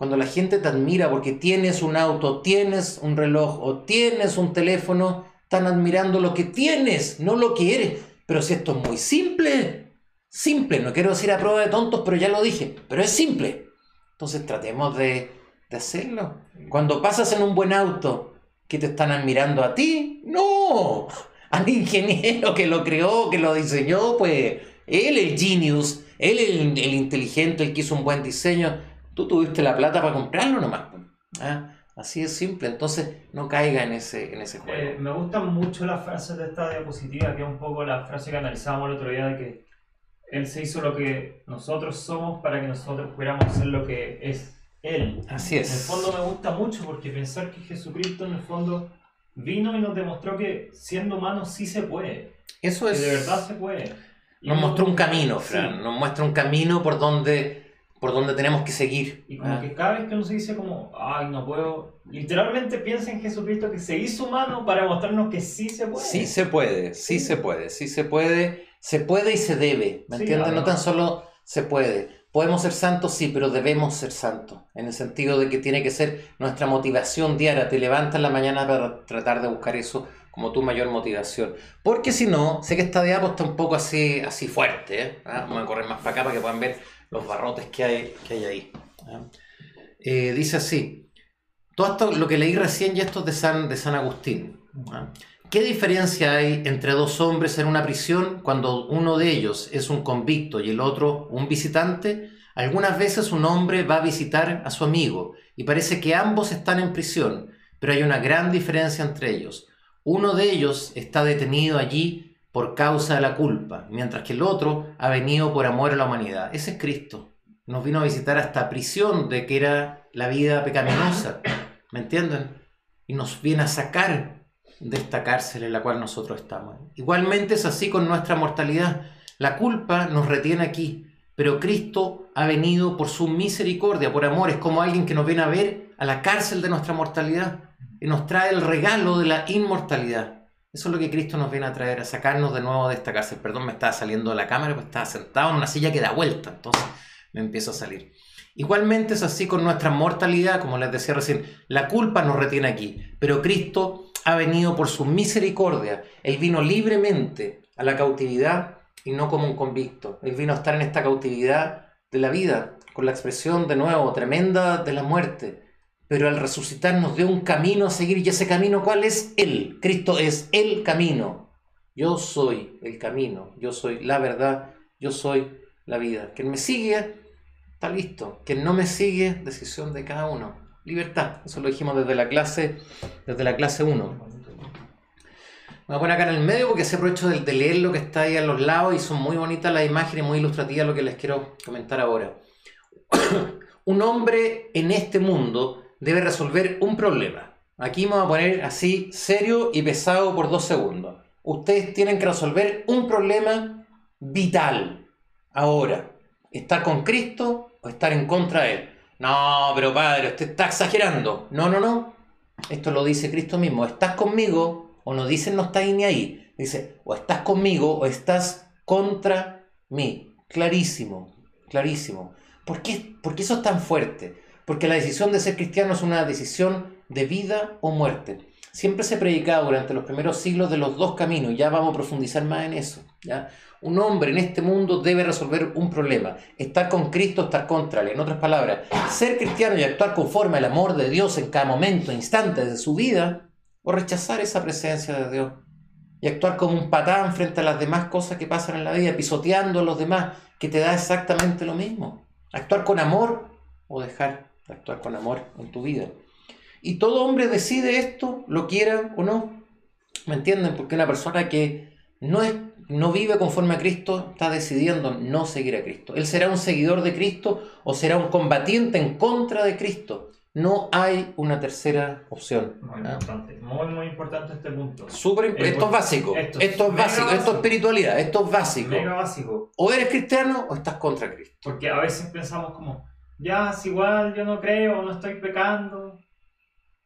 Cuando la gente te admira porque tienes un auto, tienes un reloj o tienes un teléfono, están admirando lo que tienes, no lo que eres. Pero si esto es muy simple, simple, no quiero decir a prueba de tontos, pero ya lo dije, pero es simple. Entonces tratemos de de hacerlo. Cuando pasas en un buen auto, ¿que te están admirando a ti? No, al ingeniero que lo creó, que lo diseñó, pues él el genius, él el, el inteligente, el que hizo un buen diseño. Tú tuviste la plata para comprarlo nomás. ¿Ah? Así es simple, entonces no caiga en ese, en ese juego.
Eh, me gustan mucho las frases de esta diapositiva, que es un poco la frase que analizábamos el otro día de que Él se hizo lo que nosotros somos para que nosotros pudiéramos ser lo que es él.
Así es.
En el fondo me gusta mucho porque pensar que Jesucristo en el fondo vino y nos demostró que siendo humano sí se puede.
Eso es.
Que de verdad se puede.
nos mostró un camino, Fran. Nos muestra un camino por donde, por donde tenemos que seguir.
Y como ah. que cada vez que uno se dice como, ay, no puedo, literalmente piensa en Jesucristo que se hizo humano para mostrarnos que sí se puede.
Sí se puede, sí, se puede, sí se puede, se puede y se debe, ¿me entiendes? No tan solo se puede. Podemos ser santos, sí, pero debemos ser santos, en el sentido de que tiene que ser nuestra motivación diaria. Te levantas en la mañana para tratar de buscar eso como tu mayor motivación. Porque si no, sé que esta diapo está un poco así, así fuerte. ¿eh? Ah, vamos a correr más para acá para que puedan ver los barrotes que hay, que hay ahí. ¿ah? Eh, dice así, todo esto, lo que leí recién y esto es de San, de San Agustín. ¿Qué diferencia hay entre dos hombres en una prisión cuando uno de ellos es un convicto y el otro un visitante? Algunas veces un hombre va a visitar a su amigo y parece que ambos están en prisión, pero hay una gran diferencia entre ellos. Uno de ellos está detenido allí por causa de la culpa, mientras que el otro ha venido por amor a la humanidad. Ese es Cristo. Nos vino a visitar hasta prisión de que era la vida pecaminosa. ¿Me entienden? Y nos viene a sacar de esta cárcel en la cual nosotros estamos. Igualmente es así con nuestra mortalidad. La culpa nos retiene aquí, pero Cristo ha venido por su misericordia, por amor. Es como alguien que nos viene a ver a la cárcel de nuestra mortalidad y nos trae el regalo de la inmortalidad. Eso es lo que Cristo nos viene a traer, a sacarnos de nuevo de esta cárcel. Perdón, me estaba saliendo de la cámara, pues estaba sentado en una silla que da vuelta, entonces me empiezo a salir. Igualmente es así con nuestra mortalidad, como les decía recién, la culpa nos retiene aquí, pero Cristo ha venido por su misericordia. Él vino libremente a la cautividad y no como un convicto. Él vino a estar en esta cautividad de la vida, con la expresión de nuevo tremenda de la muerte. Pero al resucitar nos dio un camino a seguir y ese camino, ¿cuál es? Él. Cristo es el camino. Yo soy el camino, yo soy la verdad, yo soy la vida. Quien me sigue está listo. Quien no me sigue, decisión de cada uno. Libertad, eso lo dijimos desde la clase, desde la clase 1. Me voy a poner acá en el medio porque se aprovecho de, de leer lo que está ahí a los lados y son muy bonitas las imágenes, muy ilustrativas lo que les quiero comentar ahora. un hombre en este mundo debe resolver un problema. Aquí me voy a poner así serio y pesado por dos segundos. Ustedes tienen que resolver un problema vital. Ahora, estar con Cristo o estar en contra de Él. No, pero padre, usted está exagerando. No, no, no. Esto lo dice Cristo mismo. ¿Estás conmigo o no dicen no estáis ni ahí? Dice, o estás conmigo o estás contra mí. Clarísimo, clarísimo. ¿Por qué, ¿Por qué eso es tan fuerte? Porque la decisión de ser cristiano es una decisión de vida o muerte. Siempre se predicaba durante los primeros siglos de los dos caminos, ya vamos a profundizar más en eso. ¿ya? Un hombre en este mundo debe resolver un problema, estar con Cristo, estar contra él. En otras palabras, ser cristiano y actuar conforme al amor de Dios en cada momento, instante de su vida, o rechazar esa presencia de Dios y actuar como un patán frente a las demás cosas que pasan en la vida, pisoteando a los demás, que te da exactamente lo mismo. Actuar con amor o dejar de actuar con amor en tu vida. Y todo hombre decide esto, lo quiera o no. ¿Me entienden? Porque una persona que no, es, no vive conforme a Cristo está decidiendo no seguir a Cristo. Él será un seguidor de Cristo o será un combatiente en contra de Cristo. No hay una tercera opción.
Muy ¿ah? importante, muy, muy importante este punto.
esto es básico, esto, es básico, esto es espiritualidad, esto es básico.
Mega básico.
O eres cristiano o estás contra Cristo.
Porque a veces pensamos como, ya, es igual, yo no creo, no estoy pecando,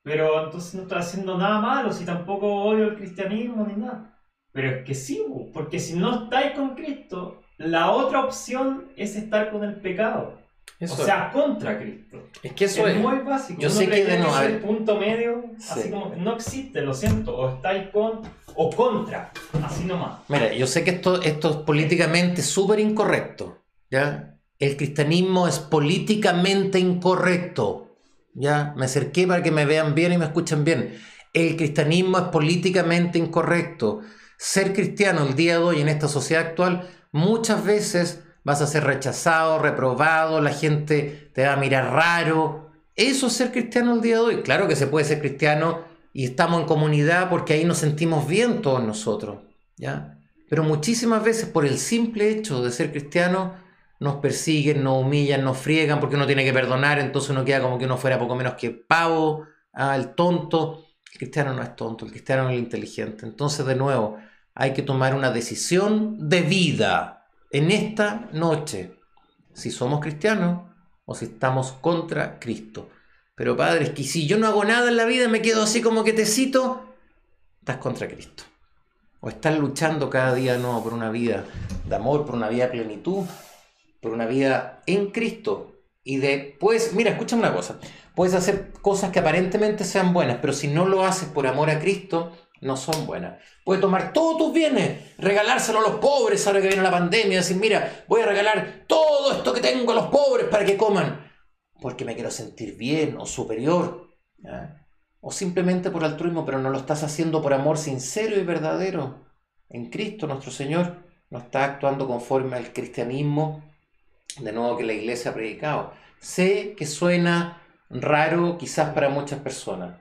pero entonces no estoy haciendo nada malo, si tampoco odio el cristianismo ni nada. Pero es que sí, porque si no estáis con Cristo, la otra opción es estar con el pecado. o sea, contra Cristo.
Es que eso es,
muy básico.
Yo sé que de no
el punto medio, así como no existe, lo siento, o estáis con o contra, así nomás.
Mira, yo sé que esto, esto es políticamente súper incorrecto, ¿ya? El cristianismo es políticamente incorrecto. Ya, me acerqué para que me vean bien y me escuchen bien. El cristianismo es políticamente incorrecto. Ser cristiano el día de hoy en esta sociedad actual, muchas veces vas a ser rechazado, reprobado, la gente te va a mirar raro. Eso es ser cristiano el día de hoy. Claro que se puede ser cristiano y estamos en comunidad porque ahí nos sentimos bien todos nosotros, ¿ya? Pero muchísimas veces por el simple hecho de ser cristiano nos persiguen, nos humillan, nos friegan porque uno tiene que perdonar, entonces uno queda como que uno fuera poco menos que pavo, ah, el tonto. El cristiano no es tonto, el cristiano es el inteligente. Entonces, de nuevo, hay que tomar una decisión de vida en esta noche, si somos cristianos o si estamos contra Cristo. Pero padre, es que si yo no hago nada en la vida, me quedo así como que te cito, estás contra Cristo. O estás luchando cada día no por una vida de amor, por una vida de plenitud, por una vida en Cristo. Y después, mira, escúchame una cosa, puedes hacer cosas que aparentemente sean buenas, pero si no lo haces por amor a Cristo, no son buenas. Puedes tomar todos tus bienes, regalárselo a los pobres ahora que viene la pandemia, decir, mira, voy a regalar todo esto que tengo a los pobres para que coman, porque me quiero sentir bien o superior. O simplemente por altruismo, pero no lo estás haciendo por amor sincero y verdadero. En Cristo nuestro Señor no está actuando conforme al cristianismo de nuevo que la iglesia ha predicado. Sé que suena raro quizás para muchas personas,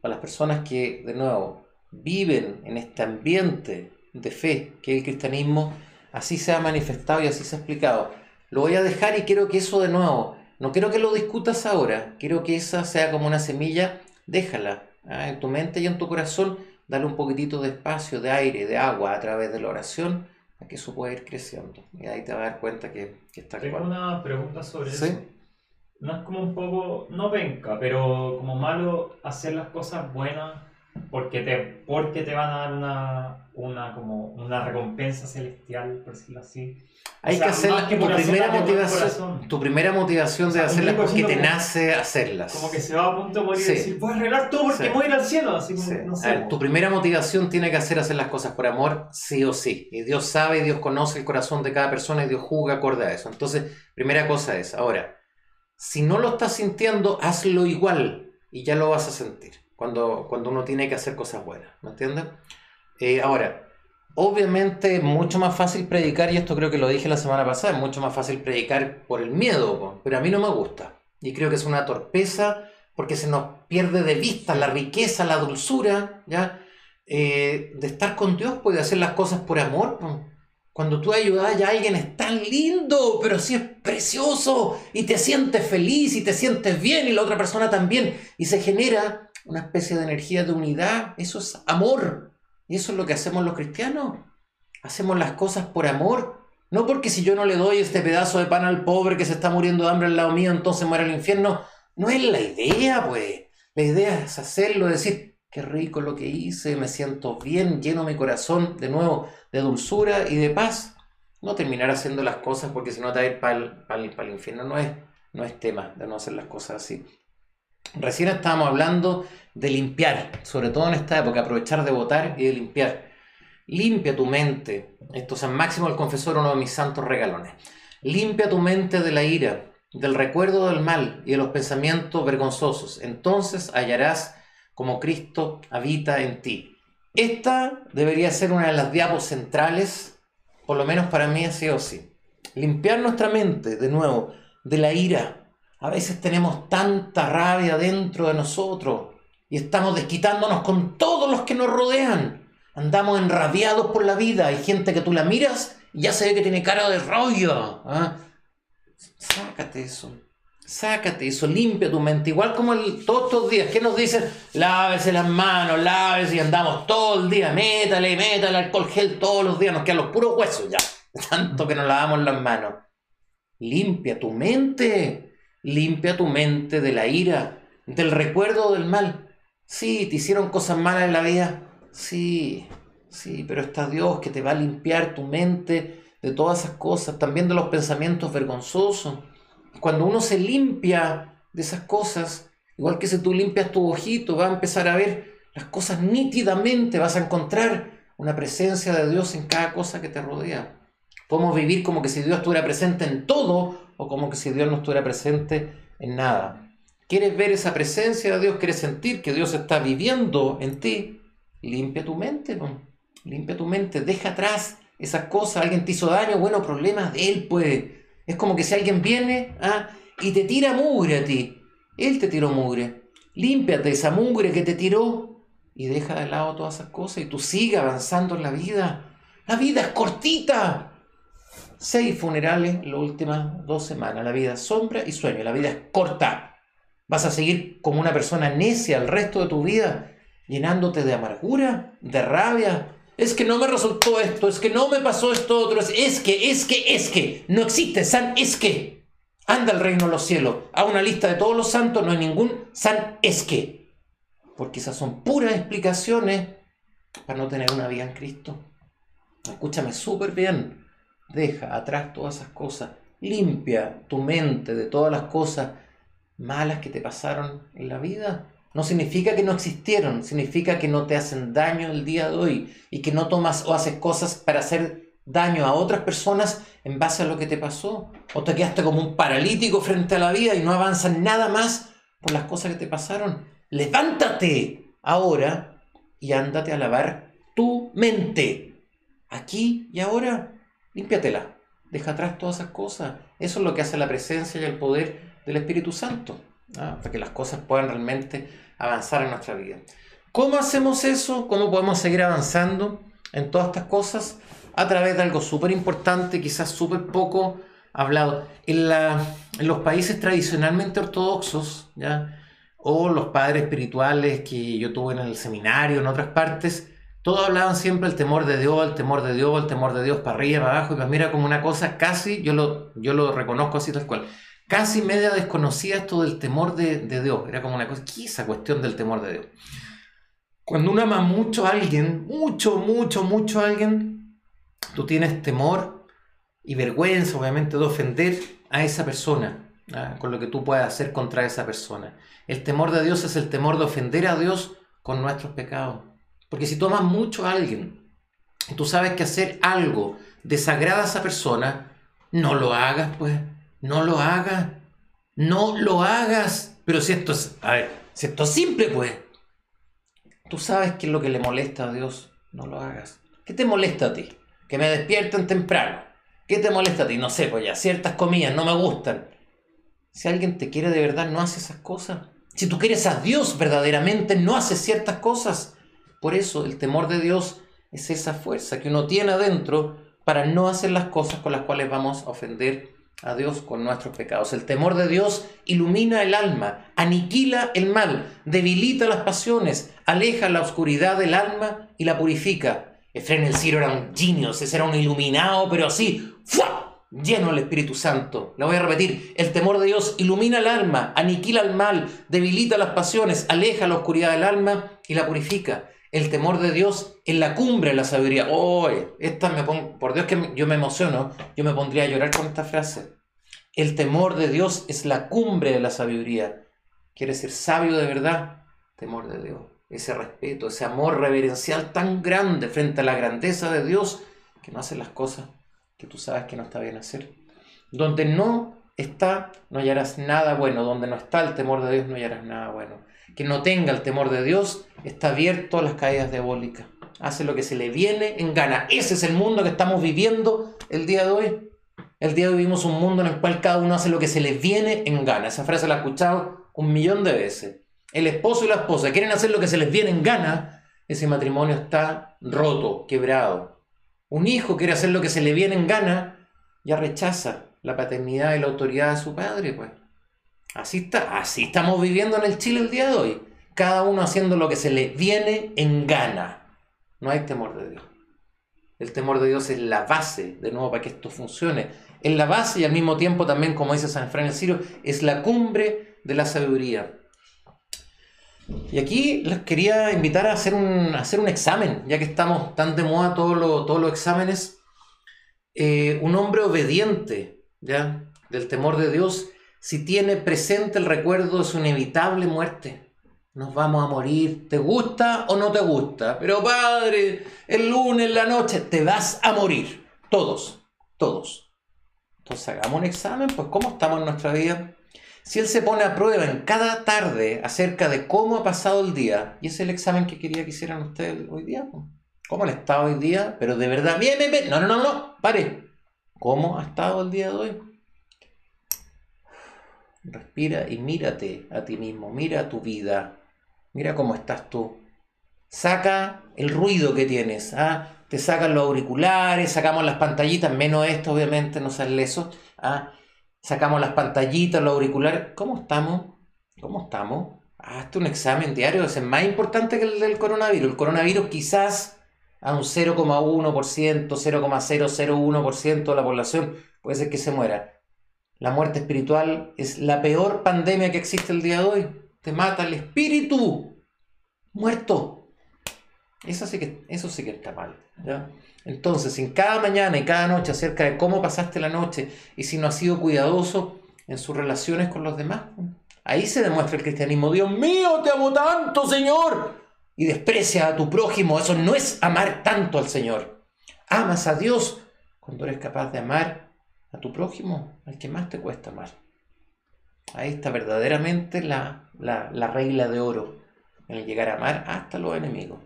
para las personas que, de nuevo, viven en este ambiente de fe que el cristianismo, así se ha manifestado y así se ha explicado. Lo voy a dejar y quiero que eso de nuevo, no quiero que lo discutas ahora, quiero que esa sea como una semilla, déjala ¿ah? en tu mente y en tu corazón, dale un poquitito de espacio, de aire, de agua a través de la oración, para que eso pueda ir creciendo. Y ahí te vas a dar cuenta que, que está
Tengo una pregunta sobre
¿Sí?
eso. No es como un poco, no venga, pero como malo hacer las cosas buenas porque te, porque te van a dar una, una, como una recompensa celestial, por decirlo así.
Hay
O sea,
que hacer
que
tu primera
hacerlas de
motivación. Tu primera motivación de
O sea,
hacerlas
un tipo
porque te nace hacerlas.
Como que se va a punto de morir
Sí.
y decir, voy a arreglar todo porque
Sí.
voy a ir al cielo. Así
Sí.
no sé.
ver, tu primera motivación tiene que hacer hacer las cosas por amor, sí o sí. Y Dios sabe y Dios conoce el corazón de cada persona y Dios juzga acorde a eso. Entonces, primera cosa es, ahora, si no lo estás sintiendo, hazlo igual y ya lo vas a sentir cuando, cuando uno tiene que hacer cosas buenas. ¿Me entiendes? Eh, ahora, obviamente es mucho más fácil predicar, y esto creo que lo dije la semana pasada, es mucho más fácil predicar por el miedo, pero a mí no me gusta. Y creo que es una torpeza porque se nos pierde de vista la riqueza, la dulzura, ¿ya? Eh, de estar con Dios, puede hacer las cosas por amor. Cuando tú ayudas a alguien es tan lindo, pero sí es precioso y te sientes feliz y te sientes bien y la otra persona también y se genera una especie de energía de unidad. Eso es amor. Y eso es lo que hacemos los cristianos. Hacemos las cosas por amor. No porque si yo no le doy este pedazo de pan al pobre que se está muriendo de hambre al lado mío, entonces muere al infierno. No es la idea, pues. La idea es hacerlo, decir, qué rico lo que hice, me siento bien, lleno mi corazón de nuevo de dulzura y de paz. No terminar haciendo las cosas porque si no te va a ir para el, infierno. No es, no es tema de no hacer las cosas así. Recién estábamos hablando de limpiar, sobre todo en esta época, aprovechar de votar y de limpiar. Limpia tu mente. Esto es San Máximo el Confesor, uno de mis santos regalones. Limpia tu mente de la ira, del recuerdo del mal y de los pensamientos vergonzosos. Entonces hallarás como Cristo habita en ti. Esta debería ser una de las diapos centrales, por lo menos para mí así o sí. Limpiar nuestra mente, de nuevo, de la ira. A veces tenemos tanta rabia dentro de nosotros y estamos desquitándonos con todos los que nos rodean. Andamos enrabiados por la vida. Hay gente que tú la miras y ya se ve que tiene cara de rollo. ¿ah? Sácate eso. Sácate eso, limpia tu mente. Igual como todos estos días, ¿qué nos dicen? Lávese las manos, lávese y andamos todo el día. Métale, métale alcohol gel todos los días. Nos quedan los puros huesos ya. Tanto que nos lavamos las manos. Limpia tu mente. Limpia tu mente de la ira, del recuerdo del mal. Sí, te hicieron cosas malas en la vida. Sí, sí, pero está Dios que te va a limpiar tu mente de todas esas cosas, también de los pensamientos vergonzosos. Cuando uno se limpia de esas cosas, igual que si tú limpias tu ojito, vas a empezar a ver las cosas nítidamente, vas a encontrar una presencia de Dios en cada cosa que te rodea. Podemos vivir como que si Dios estuviera presente en todo o como que si Dios no estuviera presente en nada. ¿Quieres ver esa presencia de Dios? ¿Quieres sentir que Dios está viviendo en ti? Limpia tu mente, ¿no? limpia tu mente, deja atrás esas cosas. Alguien te hizo daño, bueno, problemas de él, pues. Es como que si alguien viene ¿ah? y te tira mugre a ti, él te tiró mugre. Límpiate esa mugre que te tiró y deja de lado todas esas cosas y tú sigue avanzando en la vida. La vida es cortita. Seis funerales las últimas dos semanas. La vida es sombra y sueño. La vida es corta. ¿Vas a seguir como una persona necia el resto de tu vida? Llenándote de amargura, de rabia. Es que no me resultó esto, es que no me pasó esto otro. Es, que, es que, es que. No existe San es que. Anda al reino de los cielos. A una lista de todos los santos no hay ningún San es que. Porque esas son puras explicaciones para no tener una vida en Cristo. Escúchame súper bien. Deja atrás todas esas cosas. Limpia tu mente de todas las cosas malas que te pasaron en la vida. No significa que no existieron, significa que no te hacen daño el día de hoy y que no tomas o haces cosas para hacer daño a otras personas en base a lo que te pasó. O te quedaste como un paralítico frente a la vida y no avanzas nada más por las cosas que te pasaron. Levántate ahora y ándate a lavar tu mente. Aquí y ahora, límpiatela. Deja atrás todas esas cosas. Eso es lo que hace la presencia y el poder del Espíritu Santo. ¿ah? para que las cosas puedan realmente avanzar en nuestra vida. ¿Cómo hacemos eso? ¿Cómo podemos seguir avanzando en todas estas cosas? A través de algo súper importante, quizás súper poco hablado. En, los países tradicionalmente ortodoxos, o los padres espirituales que yo tuve en el seminario, en otras partes, todos hablaban siempre el temor de Dios, el temor de Dios, el temor de Dios para arriba, para abajo, y para mira como una cosa casi, yo lo, yo lo reconozco así tal cual, casi media desconocida esto del temor de, de Dios. Era como una cosa, ¿qué es esa cuestión del temor de Dios? Cuando uno ama mucho a alguien, mucho, mucho, mucho a alguien, tú tienes temor y vergüenza, obviamente, de ofender a esa persona, ¿ah? con lo que tú puedas hacer contra esa persona. El temor de Dios es el temor de ofender a Dios con nuestros pecados. Porque si tú amas mucho a alguien, tú sabes que hacer algo desagrada a esa persona, no lo hagas, pues, no lo hagas, no lo hagas. Pero si esto es, a ver, si esto es simple, pues, Tú sabes qué es lo que le molesta a Dios. No lo hagas. ¿Qué te molesta a ti? Que me despierten temprano. ¿Qué te molesta a ti? No sé, pues ya, ciertas comidas no me gustan. Si alguien te quiere de verdad, no hace esas cosas. Si tú quieres a Dios verdaderamente, no haces ciertas cosas. Por eso el temor de Dios es esa fuerza que uno tiene adentro para no hacer las cosas con las cuales vamos a ofender a Dios con nuestros pecados. El temor de Dios ilumina el alma, aniquila el mal, debilita las pasiones, aleja la oscuridad del alma y la purifica. Efraín el Ciro era un genio, ese era un iluminado, pero así, ¡fua! lleno del Espíritu Santo. Lo voy a repetir, el temor de Dios ilumina el alma, aniquila el mal, debilita las pasiones, aleja la oscuridad del alma y la purifica el temor de Dios en la cumbre de la sabiduría. Oh, esta me por Dios que yo me emociono, yo me pondría a llorar con esta frase. El temor de Dios es la cumbre de la sabiduría. Quiere ser sabio de verdad, temor de Dios. Ese respeto, ese amor reverencial tan grande frente a la grandeza de Dios que no hace las cosas que tú sabes que no está bien hacer. Donde no está, no hallarás nada bueno. Donde no está el temor de Dios, no hallarás nada bueno que no tenga el temor de Dios está abierto a las caídas diabólicas. Hace lo que se le viene en gana. Ese es el mundo que estamos viviendo el día de hoy. El día de hoy vivimos un mundo en el cual cada uno hace lo que se le viene en gana. Esa frase la he escuchado un millón de veces. El esposo y la esposa quieren hacer lo que se les viene en gana. Ese matrimonio está roto, quebrado. Un hijo quiere hacer lo que se le viene en gana, ya rechaza la paternidad y la autoridad de su padre, pues. Así, está, así estamos viviendo en el Chile el día de hoy. Cada uno haciendo lo que se le viene en gana. No hay temor de Dios. El temor de Dios es la base, de nuevo, para que esto funcione. Es la base y al mismo tiempo también, como dice San Fran el Ciro, es la cumbre de la sabiduría. Y aquí les quería invitar a hacer un, hacer un examen, ya que estamos tan de moda todos todos los exámenes. Eh, un hombre obediente, ¿ya? Del temor de Dios si tiene presente el recuerdo de su inevitable muerte. Nos vamos a morir, ¿te gusta o no te gusta? Pero padre, el lunes la noche te vas a morir. Todos, todos. Entonces hagamos un examen, pues cómo estamos en nuestra vida. Si él se pone a prueba en cada tarde acerca de cómo ha pasado el día, y ese es el examen que quería que hicieran ustedes hoy día, pues. ¿cómo han estado hoy día? Pero de verdad, bien, bien, bien. No, no, no, no, pare. ¿Cómo ha estado el día de hoy? Respira y mírate a ti mismo, mira tu vida, mira cómo estás tú. Saca el ruido que tienes, ¿ah? te sacan los auriculares, sacamos las pantallitas, menos esto obviamente, no sale eso. ¿ah? Sacamos las pantallitas, los auriculares. ¿Cómo estamos? ¿Cómo estamos? Hazte un examen diario, es más importante que el del coronavirus. El coronavirus quizás a un 0,1%, 0,001% de la población puede ser que se muera. La muerte espiritual es la peor pandemia que existe el día de hoy. Te mata el espíritu. Muerto. Eso sí que, eso sí que está mal. Entonces, en cada mañana y cada noche acerca de cómo pasaste la noche y si no has sido cuidadoso en sus relaciones con los demás, ahí se demuestra el cristianismo. Dios mío, te amo tanto, Señor. Y desprecia a tu prójimo. Eso no es amar tanto al Señor. Amas a Dios cuando eres capaz de amar a tu prójimo, al que más te cuesta amar. Ahí está verdaderamente la, la, regla de oro en el llegar a amar hasta los enemigos.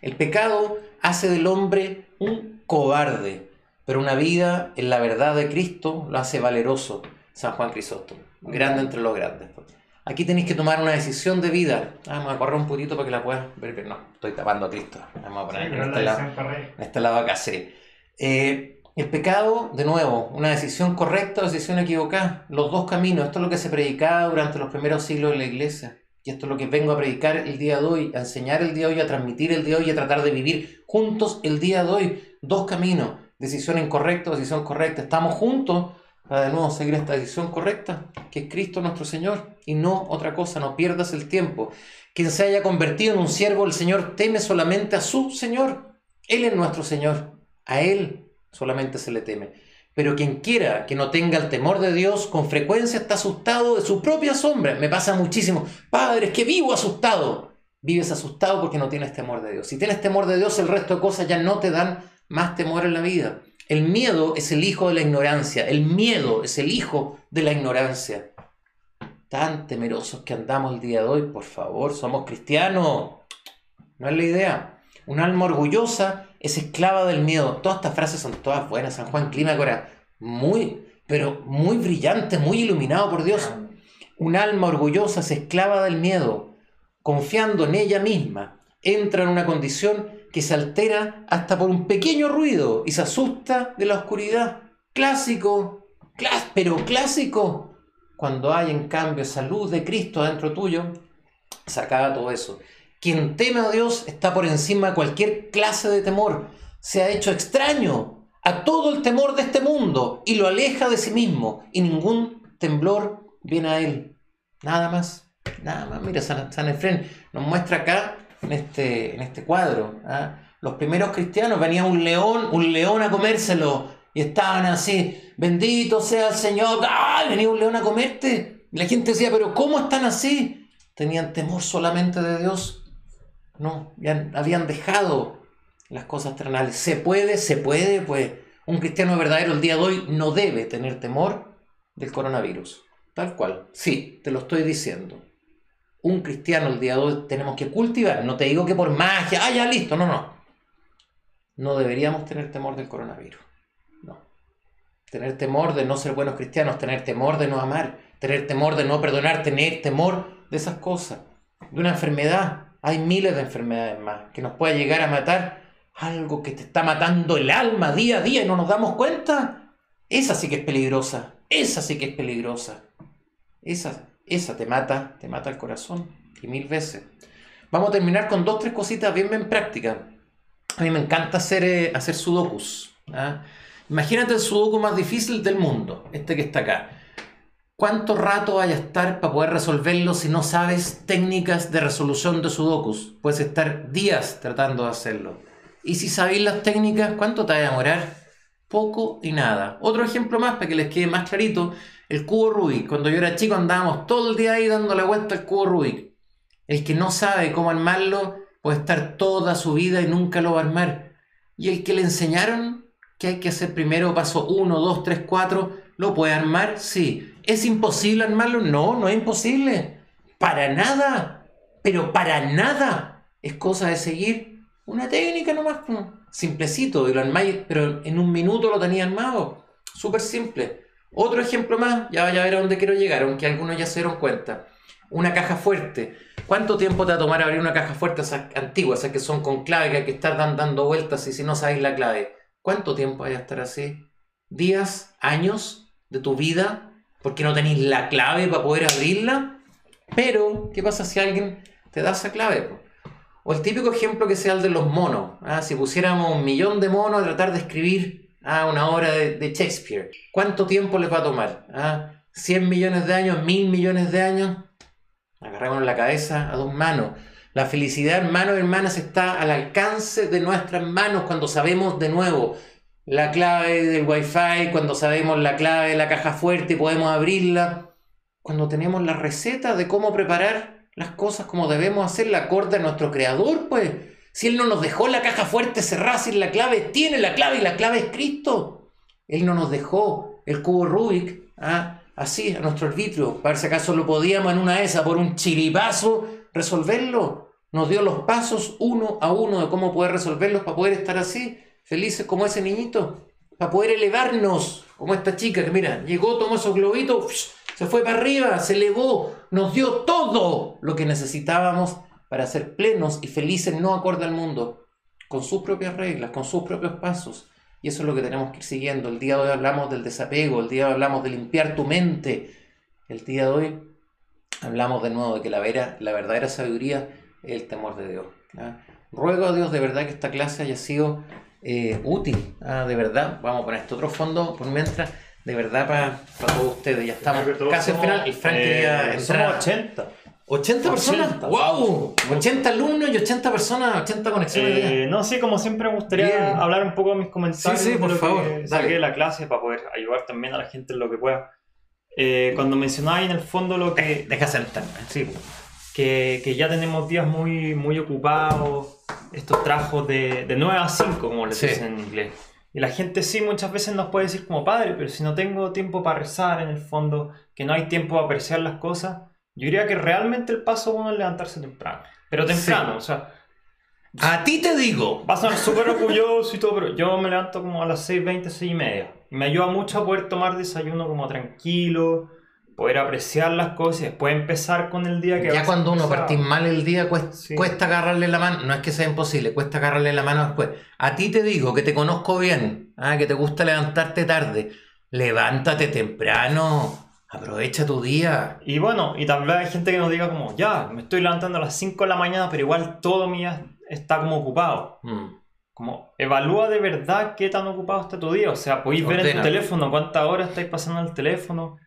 El pecado hace del hombre un cobarde, pero una vida en la verdad de Cristo lo hace valeroso. San Juan Crisóstomo, grande entre los grandes. Aquí tenéis que tomar una decisión de vida. Ah, vamos a correr un poquito para que la puedas ver. Pero no, estoy tapando a Cristo. Vamos a poner
Sí,
este
la
lado, en este lado acá, sí. Eh, el pecado, de nuevo, una decisión correcta o decisión equivocada. Los dos caminos. Esto es lo que se predicaba durante los primeros siglos de la iglesia. Y esto es lo que vengo a predicar el día de hoy, a enseñar el día de hoy, a transmitir el día de hoy, a tratar de vivir juntos el día de hoy. Dos caminos. Decisión incorrecta o decisión correcta. Estamos juntos para de nuevo seguir esta decisión correcta, que es Cristo nuestro Señor, y no otra cosa, no pierdas el tiempo. Quien se haya convertido en un siervo del Señor teme solamente a su Señor. Él es nuestro Señor, a Él solamente se le teme. Pero quien quiera que no tenga el temor de Dios, con frecuencia está asustado de su propia sombra. Me pasa muchísimo. Padre, es que vivo asustado. Vives asustado porque no tienes temor de Dios. Si tienes temor de Dios, el resto de cosas ya no te dan más temor en la vida. El miedo es el hijo de la ignorancia. El miedo es el hijo de la ignorancia. Tan temerosos que andamos el día de hoy, por favor, somos cristianos. No es la idea. Un alma orgullosa es esclava del miedo. Todas estas frases son todas buenas. San Juan Clímaco era muy, pero muy brillante, muy iluminado por Dios. Un alma orgullosa es esclava del miedo, confiando en ella misma. Entra en una condición que se altera hasta por un pequeño ruido y se asusta de la oscuridad. Clásico, clás- pero clásico. Cuando hay en cambio esa luz de Cristo dentro tuyo, se acaba todo eso. Quien teme a Dios está por encima de cualquier clase de temor. Se ha hecho extraño a todo el temor de este mundo y lo aleja de sí mismo y ningún temblor viene a él. Nada más, nada más. Mira, San, San Efrén nos muestra acá en este, en este cuadro. ¿ah? Los primeros cristianos venía un león, un león a comérselo y estaban así, bendito sea el Señor, ¡ay! Venía un león a comerte. Y la gente decía, pero ¿cómo están así? Tenían temor solamente de Dios. No, ya habían dejado las cosas terrenales. Se puede, se puede, pues un cristiano verdadero el día de hoy no debe tener temor del coronavirus. Tal cual. Sí, te lo estoy diciendo. Un cristiano el día de hoy tenemos que cultivar. No te digo que por magia, ah, ya listo, no, no. No deberíamos tener temor del coronavirus. No. Tener temor de no ser buenos cristianos, tener temor de no amar, tener temor de no perdonar, tener temor de esas cosas. De una enfermedad. Hay miles de enfermedades más que nos puede llegar a matar. Algo que te está matando el alma día a día y no nos damos cuenta. Esa sí que es peligrosa. Esa sí que es peligrosa. Esa, esa te mata, te mata el corazón. Y mil veces. Vamos a terminar con dos, tres cositas bien, bien prácticas. A mí me encanta hacer, eh, hacer sudokus. ¿ah? Imagínate el sudoku más difícil del mundo, este que está acá. ¿Cuánto rato vaya a estar para poder resolverlo si no sabes técnicas de resolución de sudokus? Puedes estar días tratando de hacerlo. Y si sabéis las técnicas, ¿cuánto te va a demorar? Poco y nada. Otro ejemplo más para que les quede más clarito, el cubo Rubik. Cuando yo era chico andábamos todo el día ahí dando la vuelta al cubo Rubik. El que no sabe cómo armarlo puede estar toda su vida y nunca lo va a armar. Y el que le enseñaron que hay que hacer primero paso 1, 2, 3, 4, ¿lo puede armar? Sí. ¿Es imposible armarlo? No, no es imposible. Para nada. Pero para nada. Es cosa de seguir una técnica nomás. Simplecito. Y lo armáis, pero en un minuto lo tenía armado. Súper simple. Otro ejemplo más. Ya vaya a ver a dónde quiero llegar, aunque algunos ya se dieron cuenta. Una caja fuerte. ¿Cuánto tiempo te va a tomar abrir una caja fuerte esas antiguas, esas que son con clave, que hay que estar dan- dando vueltas y si no sabéis la clave? ¿Cuánto tiempo hay a estar así? ¿Días? ¿Años de tu vida? Porque no tenéis la clave para poder abrirla. Pero, ¿qué pasa si alguien te da esa clave? O el típico ejemplo que sea el de los monos. ¿ah? Si pusiéramos un millón de monos a tratar de escribir ah, una obra de, Shakespeare, ¿cuánto tiempo les va a tomar? ¿Ah? ¿100 millones de años? ¿1000 millones de años? Agarramos la cabeza a dos manos. La felicidad, hermanos y hermanas, está al alcance de nuestras manos cuando sabemos de nuevo la clave del Wi-Fi, cuando sabemos la clave de la caja fuerte y podemos abrirla, cuando tenemos la receta de cómo preparar las cosas como debemos hacerla acorde a nuestro creador, pues. Si Él no nos dejó la caja fuerte cerrada sin la clave, tiene la clave y la clave es Cristo. Él no nos dejó el cubo Rubik ¿ah? así a nuestro arbitrio, para ver si acaso lo podíamos en una de esas por un chiripazo resolverlo. Nos dio los pasos uno a uno de cómo poder resolverlos para poder estar así, felices como ese niñito, para poder elevarnos, como esta chica que mira, llegó, tomó esos globitos, se fue para arriba, se elevó, nos dio todo lo que necesitábamos para ser plenos y felices, no acorde al mundo, con sus propias reglas, con sus propios pasos. Y eso es lo que tenemos que ir siguiendo. El día de hoy hablamos del desapego, el día de hoy hablamos de limpiar tu mente. El día de hoy hablamos de nuevo de que la, la verdadera sabiduría es el temor de Dios. Ruego a Dios de verdad que esta clase haya sido eh, útil, ¿ah? de verdad. Vamos a poner este otro fondo por mientras, de verdad para, todos ustedes. Ya estamos casi al final. El Frank
eh, Somos 80.
80 personas, wow, 80 alumnos y 80 personas, 80 conexiones.
Eh, no, sí, como siempre me gustaría hablar un poco de mis comentarios.
Sí, sí, por favor.
saqué la clase para poder ayudar también a la gente en lo que pueda. Eh, cuando mencionáis en el fondo lo que.
Deja sentarme.
Sí, que, que, ya tenemos días muy, muy ocupados, estos trabajos de, de 9 a 5, como les dicen en inglés. Y la gente sí muchas veces nos puede decir como padre, pero si no tengo tiempo para rezar en el fondo, que no hay tiempo para apreciar las cosas, yo diría que realmente el paso bueno es levantarse temprano. Pero temprano, o sea.
A ti te digo.
Vas a ser súper orgulloso y todo, pero yo me levanto como a las 6.20, 6 y media. Y me ayuda mucho a poder tomar desayuno como tranquilo, poder apreciar las cosas y después empezar con el día que
Ya cuando uno partís mal el día, cuesta, agarrarle la mano. No es que sea imposible, cuesta agarrarle la mano después. A ti te digo que te conozco bien, ¿ah? que te gusta levantarte tarde. Levántate temprano. Aprovecha tu día.
Y bueno, y tal vez hay gente que nos diga como, ya, me estoy levantando a las 5 de la mañana, pero igual todo mi día está como ocupado. Mm. Como, evalúa de verdad qué tan ocupado está tu día. O sea, podéis ver en tu teléfono cuántas horas estáis pasando en el teléfono,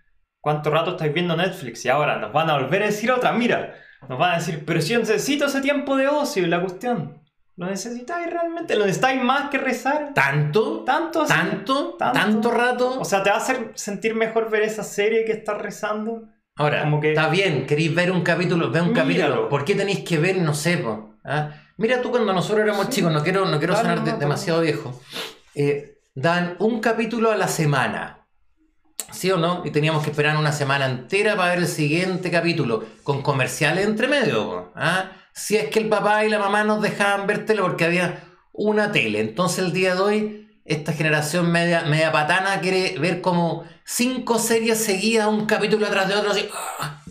cuánto rato estáis viendo Netflix. Y ahora nos van a volver a decir otra, mira, nos van a decir, pero si yo necesito ese tiempo de ocio y la cuestión. ¿Lo necesitáis realmente? ¿Lo necesitáis más que rezar?
¿Tanto?
¿Tanto?
¿Tanto? ¿Tanto? rato?
O sea, ¿te va a hacer sentir mejor ver esa serie que estás rezando?
Ahora, Como que... está bien, queréis ver un capítulo, ve un capítulo. ¿Por qué tenéis que ver, no sé, ¿Ah? Mira tú cuando nosotros éramos chicos, no quiero, no quiero sonar demasiado viejo, eh, dan un capítulo a la semana. ¿Sí o no? Y teníamos que esperar una semana entera para ver el siguiente capítulo, con comerciales entre medio. ¿ah? si es que el papá y la mamá nos dejaban ver tele porque había una tele. Entonces el día de hoy, esta generación media, media patana quiere ver como cinco series seguidas, un capítulo atrás de otro, así. ¡ah!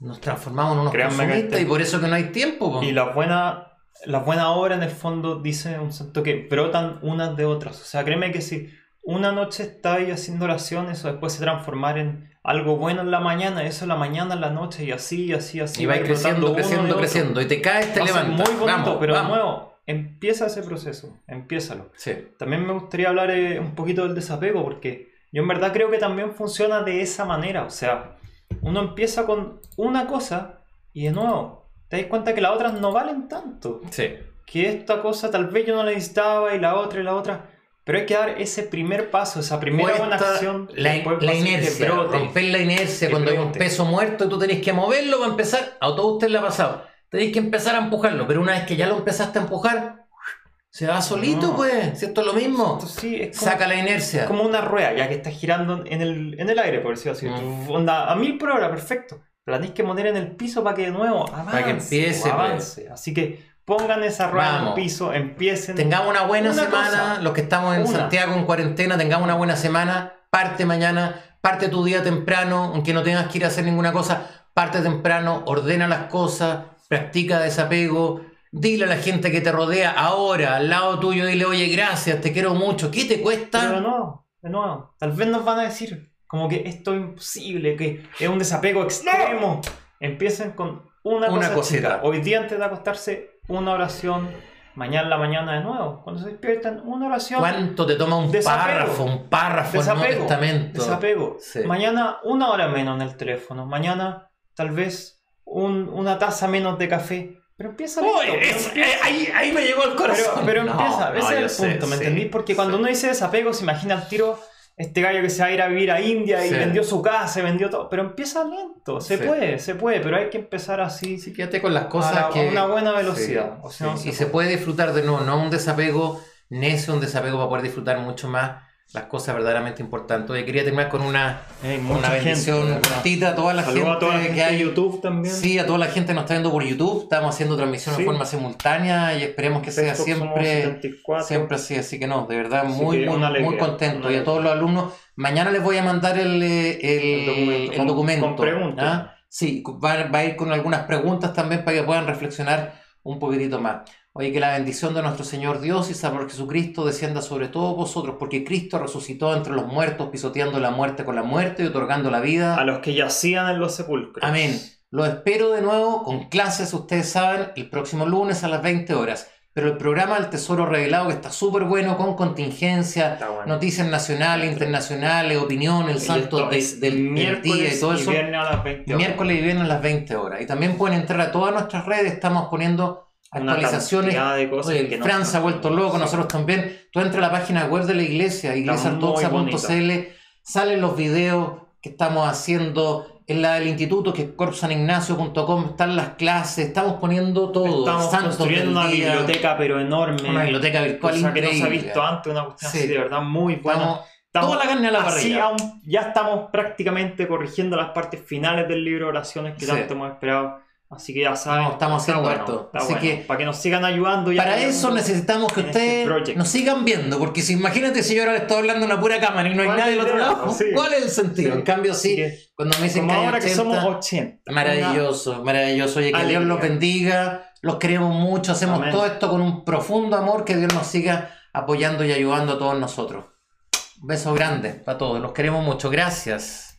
Nos transformamos en unos consumistas y por eso que no hay tiempo.
Y la buena, la buena obra en el fondo dice un santo que brotan unas de otras. O sea, créeme que si una noche estáis haciendo oraciones o después se transformar en algo bueno en la mañana, eso en la mañana, en la noche, y así, así, así.
Y va creciendo, creciendo, creciendo. Y te caes, te levantas.
Muy bonito, pero de nuevo, empieza ese proceso, empiézalo.
Sí.
También me gustaría hablar eh, un poquito del desapego, porque yo en verdad creo que también funciona de esa manera. O sea, uno empieza con una cosa y de nuevo, te das cuenta que las otras no valen tanto.
Sí.
Que esta cosa tal vez yo no la necesitaba y la otra y la otra pero hay que dar ese primer paso, esa primera buena acción.
La, la inercia, romper la inercia cuando hay un peso muerto y tú tenés que moverlo para empezar. A todo usted le ha pasado. Tenéis que empezar a empujarlo, pero una vez que ya lo empezaste a empujar, se va solito, pues. Si esto es lo mismo. Saca la inercia.
como una rueda, ya que está girando en el, en el aire, por decirlo así. Mm. Onda, a mil por hora, perfecto. La tenéis que poner en el piso para que de nuevo avance.
Para que empiece. Pues.
Avance. Así que Pongan esa rueda en el piso, empiecen.
Tengamos una buena semana, los que estamos en Santiago en cuarentena, tengamos una buena semana, parte mañana, parte tu día temprano, aunque no tengas que ir a hacer ninguna cosa, parte temprano, ordena las cosas, practica desapego, dile a la gente que te rodea ahora, al lado tuyo, dile, oye, gracias, te quiero mucho, ¿qué te cuesta?
Pero no, de nuevo, tal vez nos van a decir como que esto es imposible, que es un desapego extremo. Empiecen con una, una cosa Hoy día antes de acostarse, una oración, mañana en la mañana de nuevo. Cuando se despiertan, una oración.
¿Cuánto te toma un párrafo? Un párrafo
desapego, Desapego. Mañana una hora menos en el teléfono. Mañana tal vez una taza menos de café. Pero empieza
eh, ahí, me llegó el corazón.
Pero, empieza, ese es el punto, ¿me entendí? Porque cuando uno dice desapego, se imagina el tiro este gallo que se va a ir a vivir a India y vendió su casa, vendió todo. Pero empieza lento, se puede, se puede, pero hay que empezar así.
Sí, quédate con las cosas a,
que... una buena velocidad.
y se puede disfrutar de nuevo, no un desapego necio, un desapego para poder disfrutar mucho más las cosas verdaderamente importantes. Hoy quería terminar con una,
Hay
una bendición cortita a toda la gente,
a toda la gente
que hay
YouTube también.
Sí, a toda la gente que nos está viendo por YouTube. Estamos haciendo transmisión
Sí.
de forma simultánea y esperemos que sea siempre,
74.
siempre así. Así que no, de verdad,
Así
muy, muy,
una
muy
alegría,
contento. Y a todos los alumnos, mañana les voy a mandar el, el,
El documento,
el
con-
documento,
con preguntas.
¿ah? Sí, va, va a ir con algunas preguntas también para que puedan reflexionar un poquitito más. Oye, que la bendición de nuestro Señor Dios y Salvador Jesucristo descienda sobre todos vosotros, porque Cristo resucitó entre los muertos, pisoteando la muerte con la muerte y otorgando la vida.
A los que yacían en los sepulcros.
Amén. Los espero de nuevo con clases, ustedes saben, el próximo lunes a las 20 horas. Pero el programa del Tesoro Revelado, que está súper bueno, con contingencia,
bueno.
noticias nacionales, internacionales, opinión, el de-
es
del,
miércoles
día y todo eso.
viernes a las 20 horas.
Miércoles y viernes a las 20 horas. Y también pueden entrar a todas nuestras redes, estamos poniendo actualizaciones.
cantidad de cosas
Oye,
que no
Fran se ha vuelto loco,
Sí.
nosotros también. Tú entras a la página web de la iglesia, iglesiaortodoxa.cl, salen los videos que estamos haciendo en la del instituto, que es corpsanignacio.com, están las clases, estamos poniendo todo.
Estamos
santos
construyendo una
día,
biblioteca, pero enorme.
Una biblioteca virtual
cosa que no se ha
increíble.
visto antes, una cuestión
Sí.
así de verdad muy buena.
Estamos
Estamos
toda la carne a la parrilla.
aún- ya estamos prácticamente corrigiendo las partes finales del libro de oraciones que
Sí.
tanto hemos esperado. Así que ya saben.
No, estamos haciendo
bueno,
Así
bueno.
que
para que nos sigan ayudando. ya
Para eso necesitamos que
en este
ustedes nos sigan viendo, porque si imagínate si yo ahora le estoy hablando a una pura cámara y no hay
¿Cuál
nadie del otro lado,
Sí.
¿cuál es el sentido?
Sí.
En cambio, sí,
que,
cuando me dicen
como
que hay
ahora que
80,
somos 80.
maravilloso, maravilloso. Oye, que Dios los bendiga, los queremos mucho, hacemos
Amén.
todo esto con un profundo amor, que Dios nos siga apoyando y ayudando a todos nosotros. Un beso grande para todos, los queremos mucho, gracias.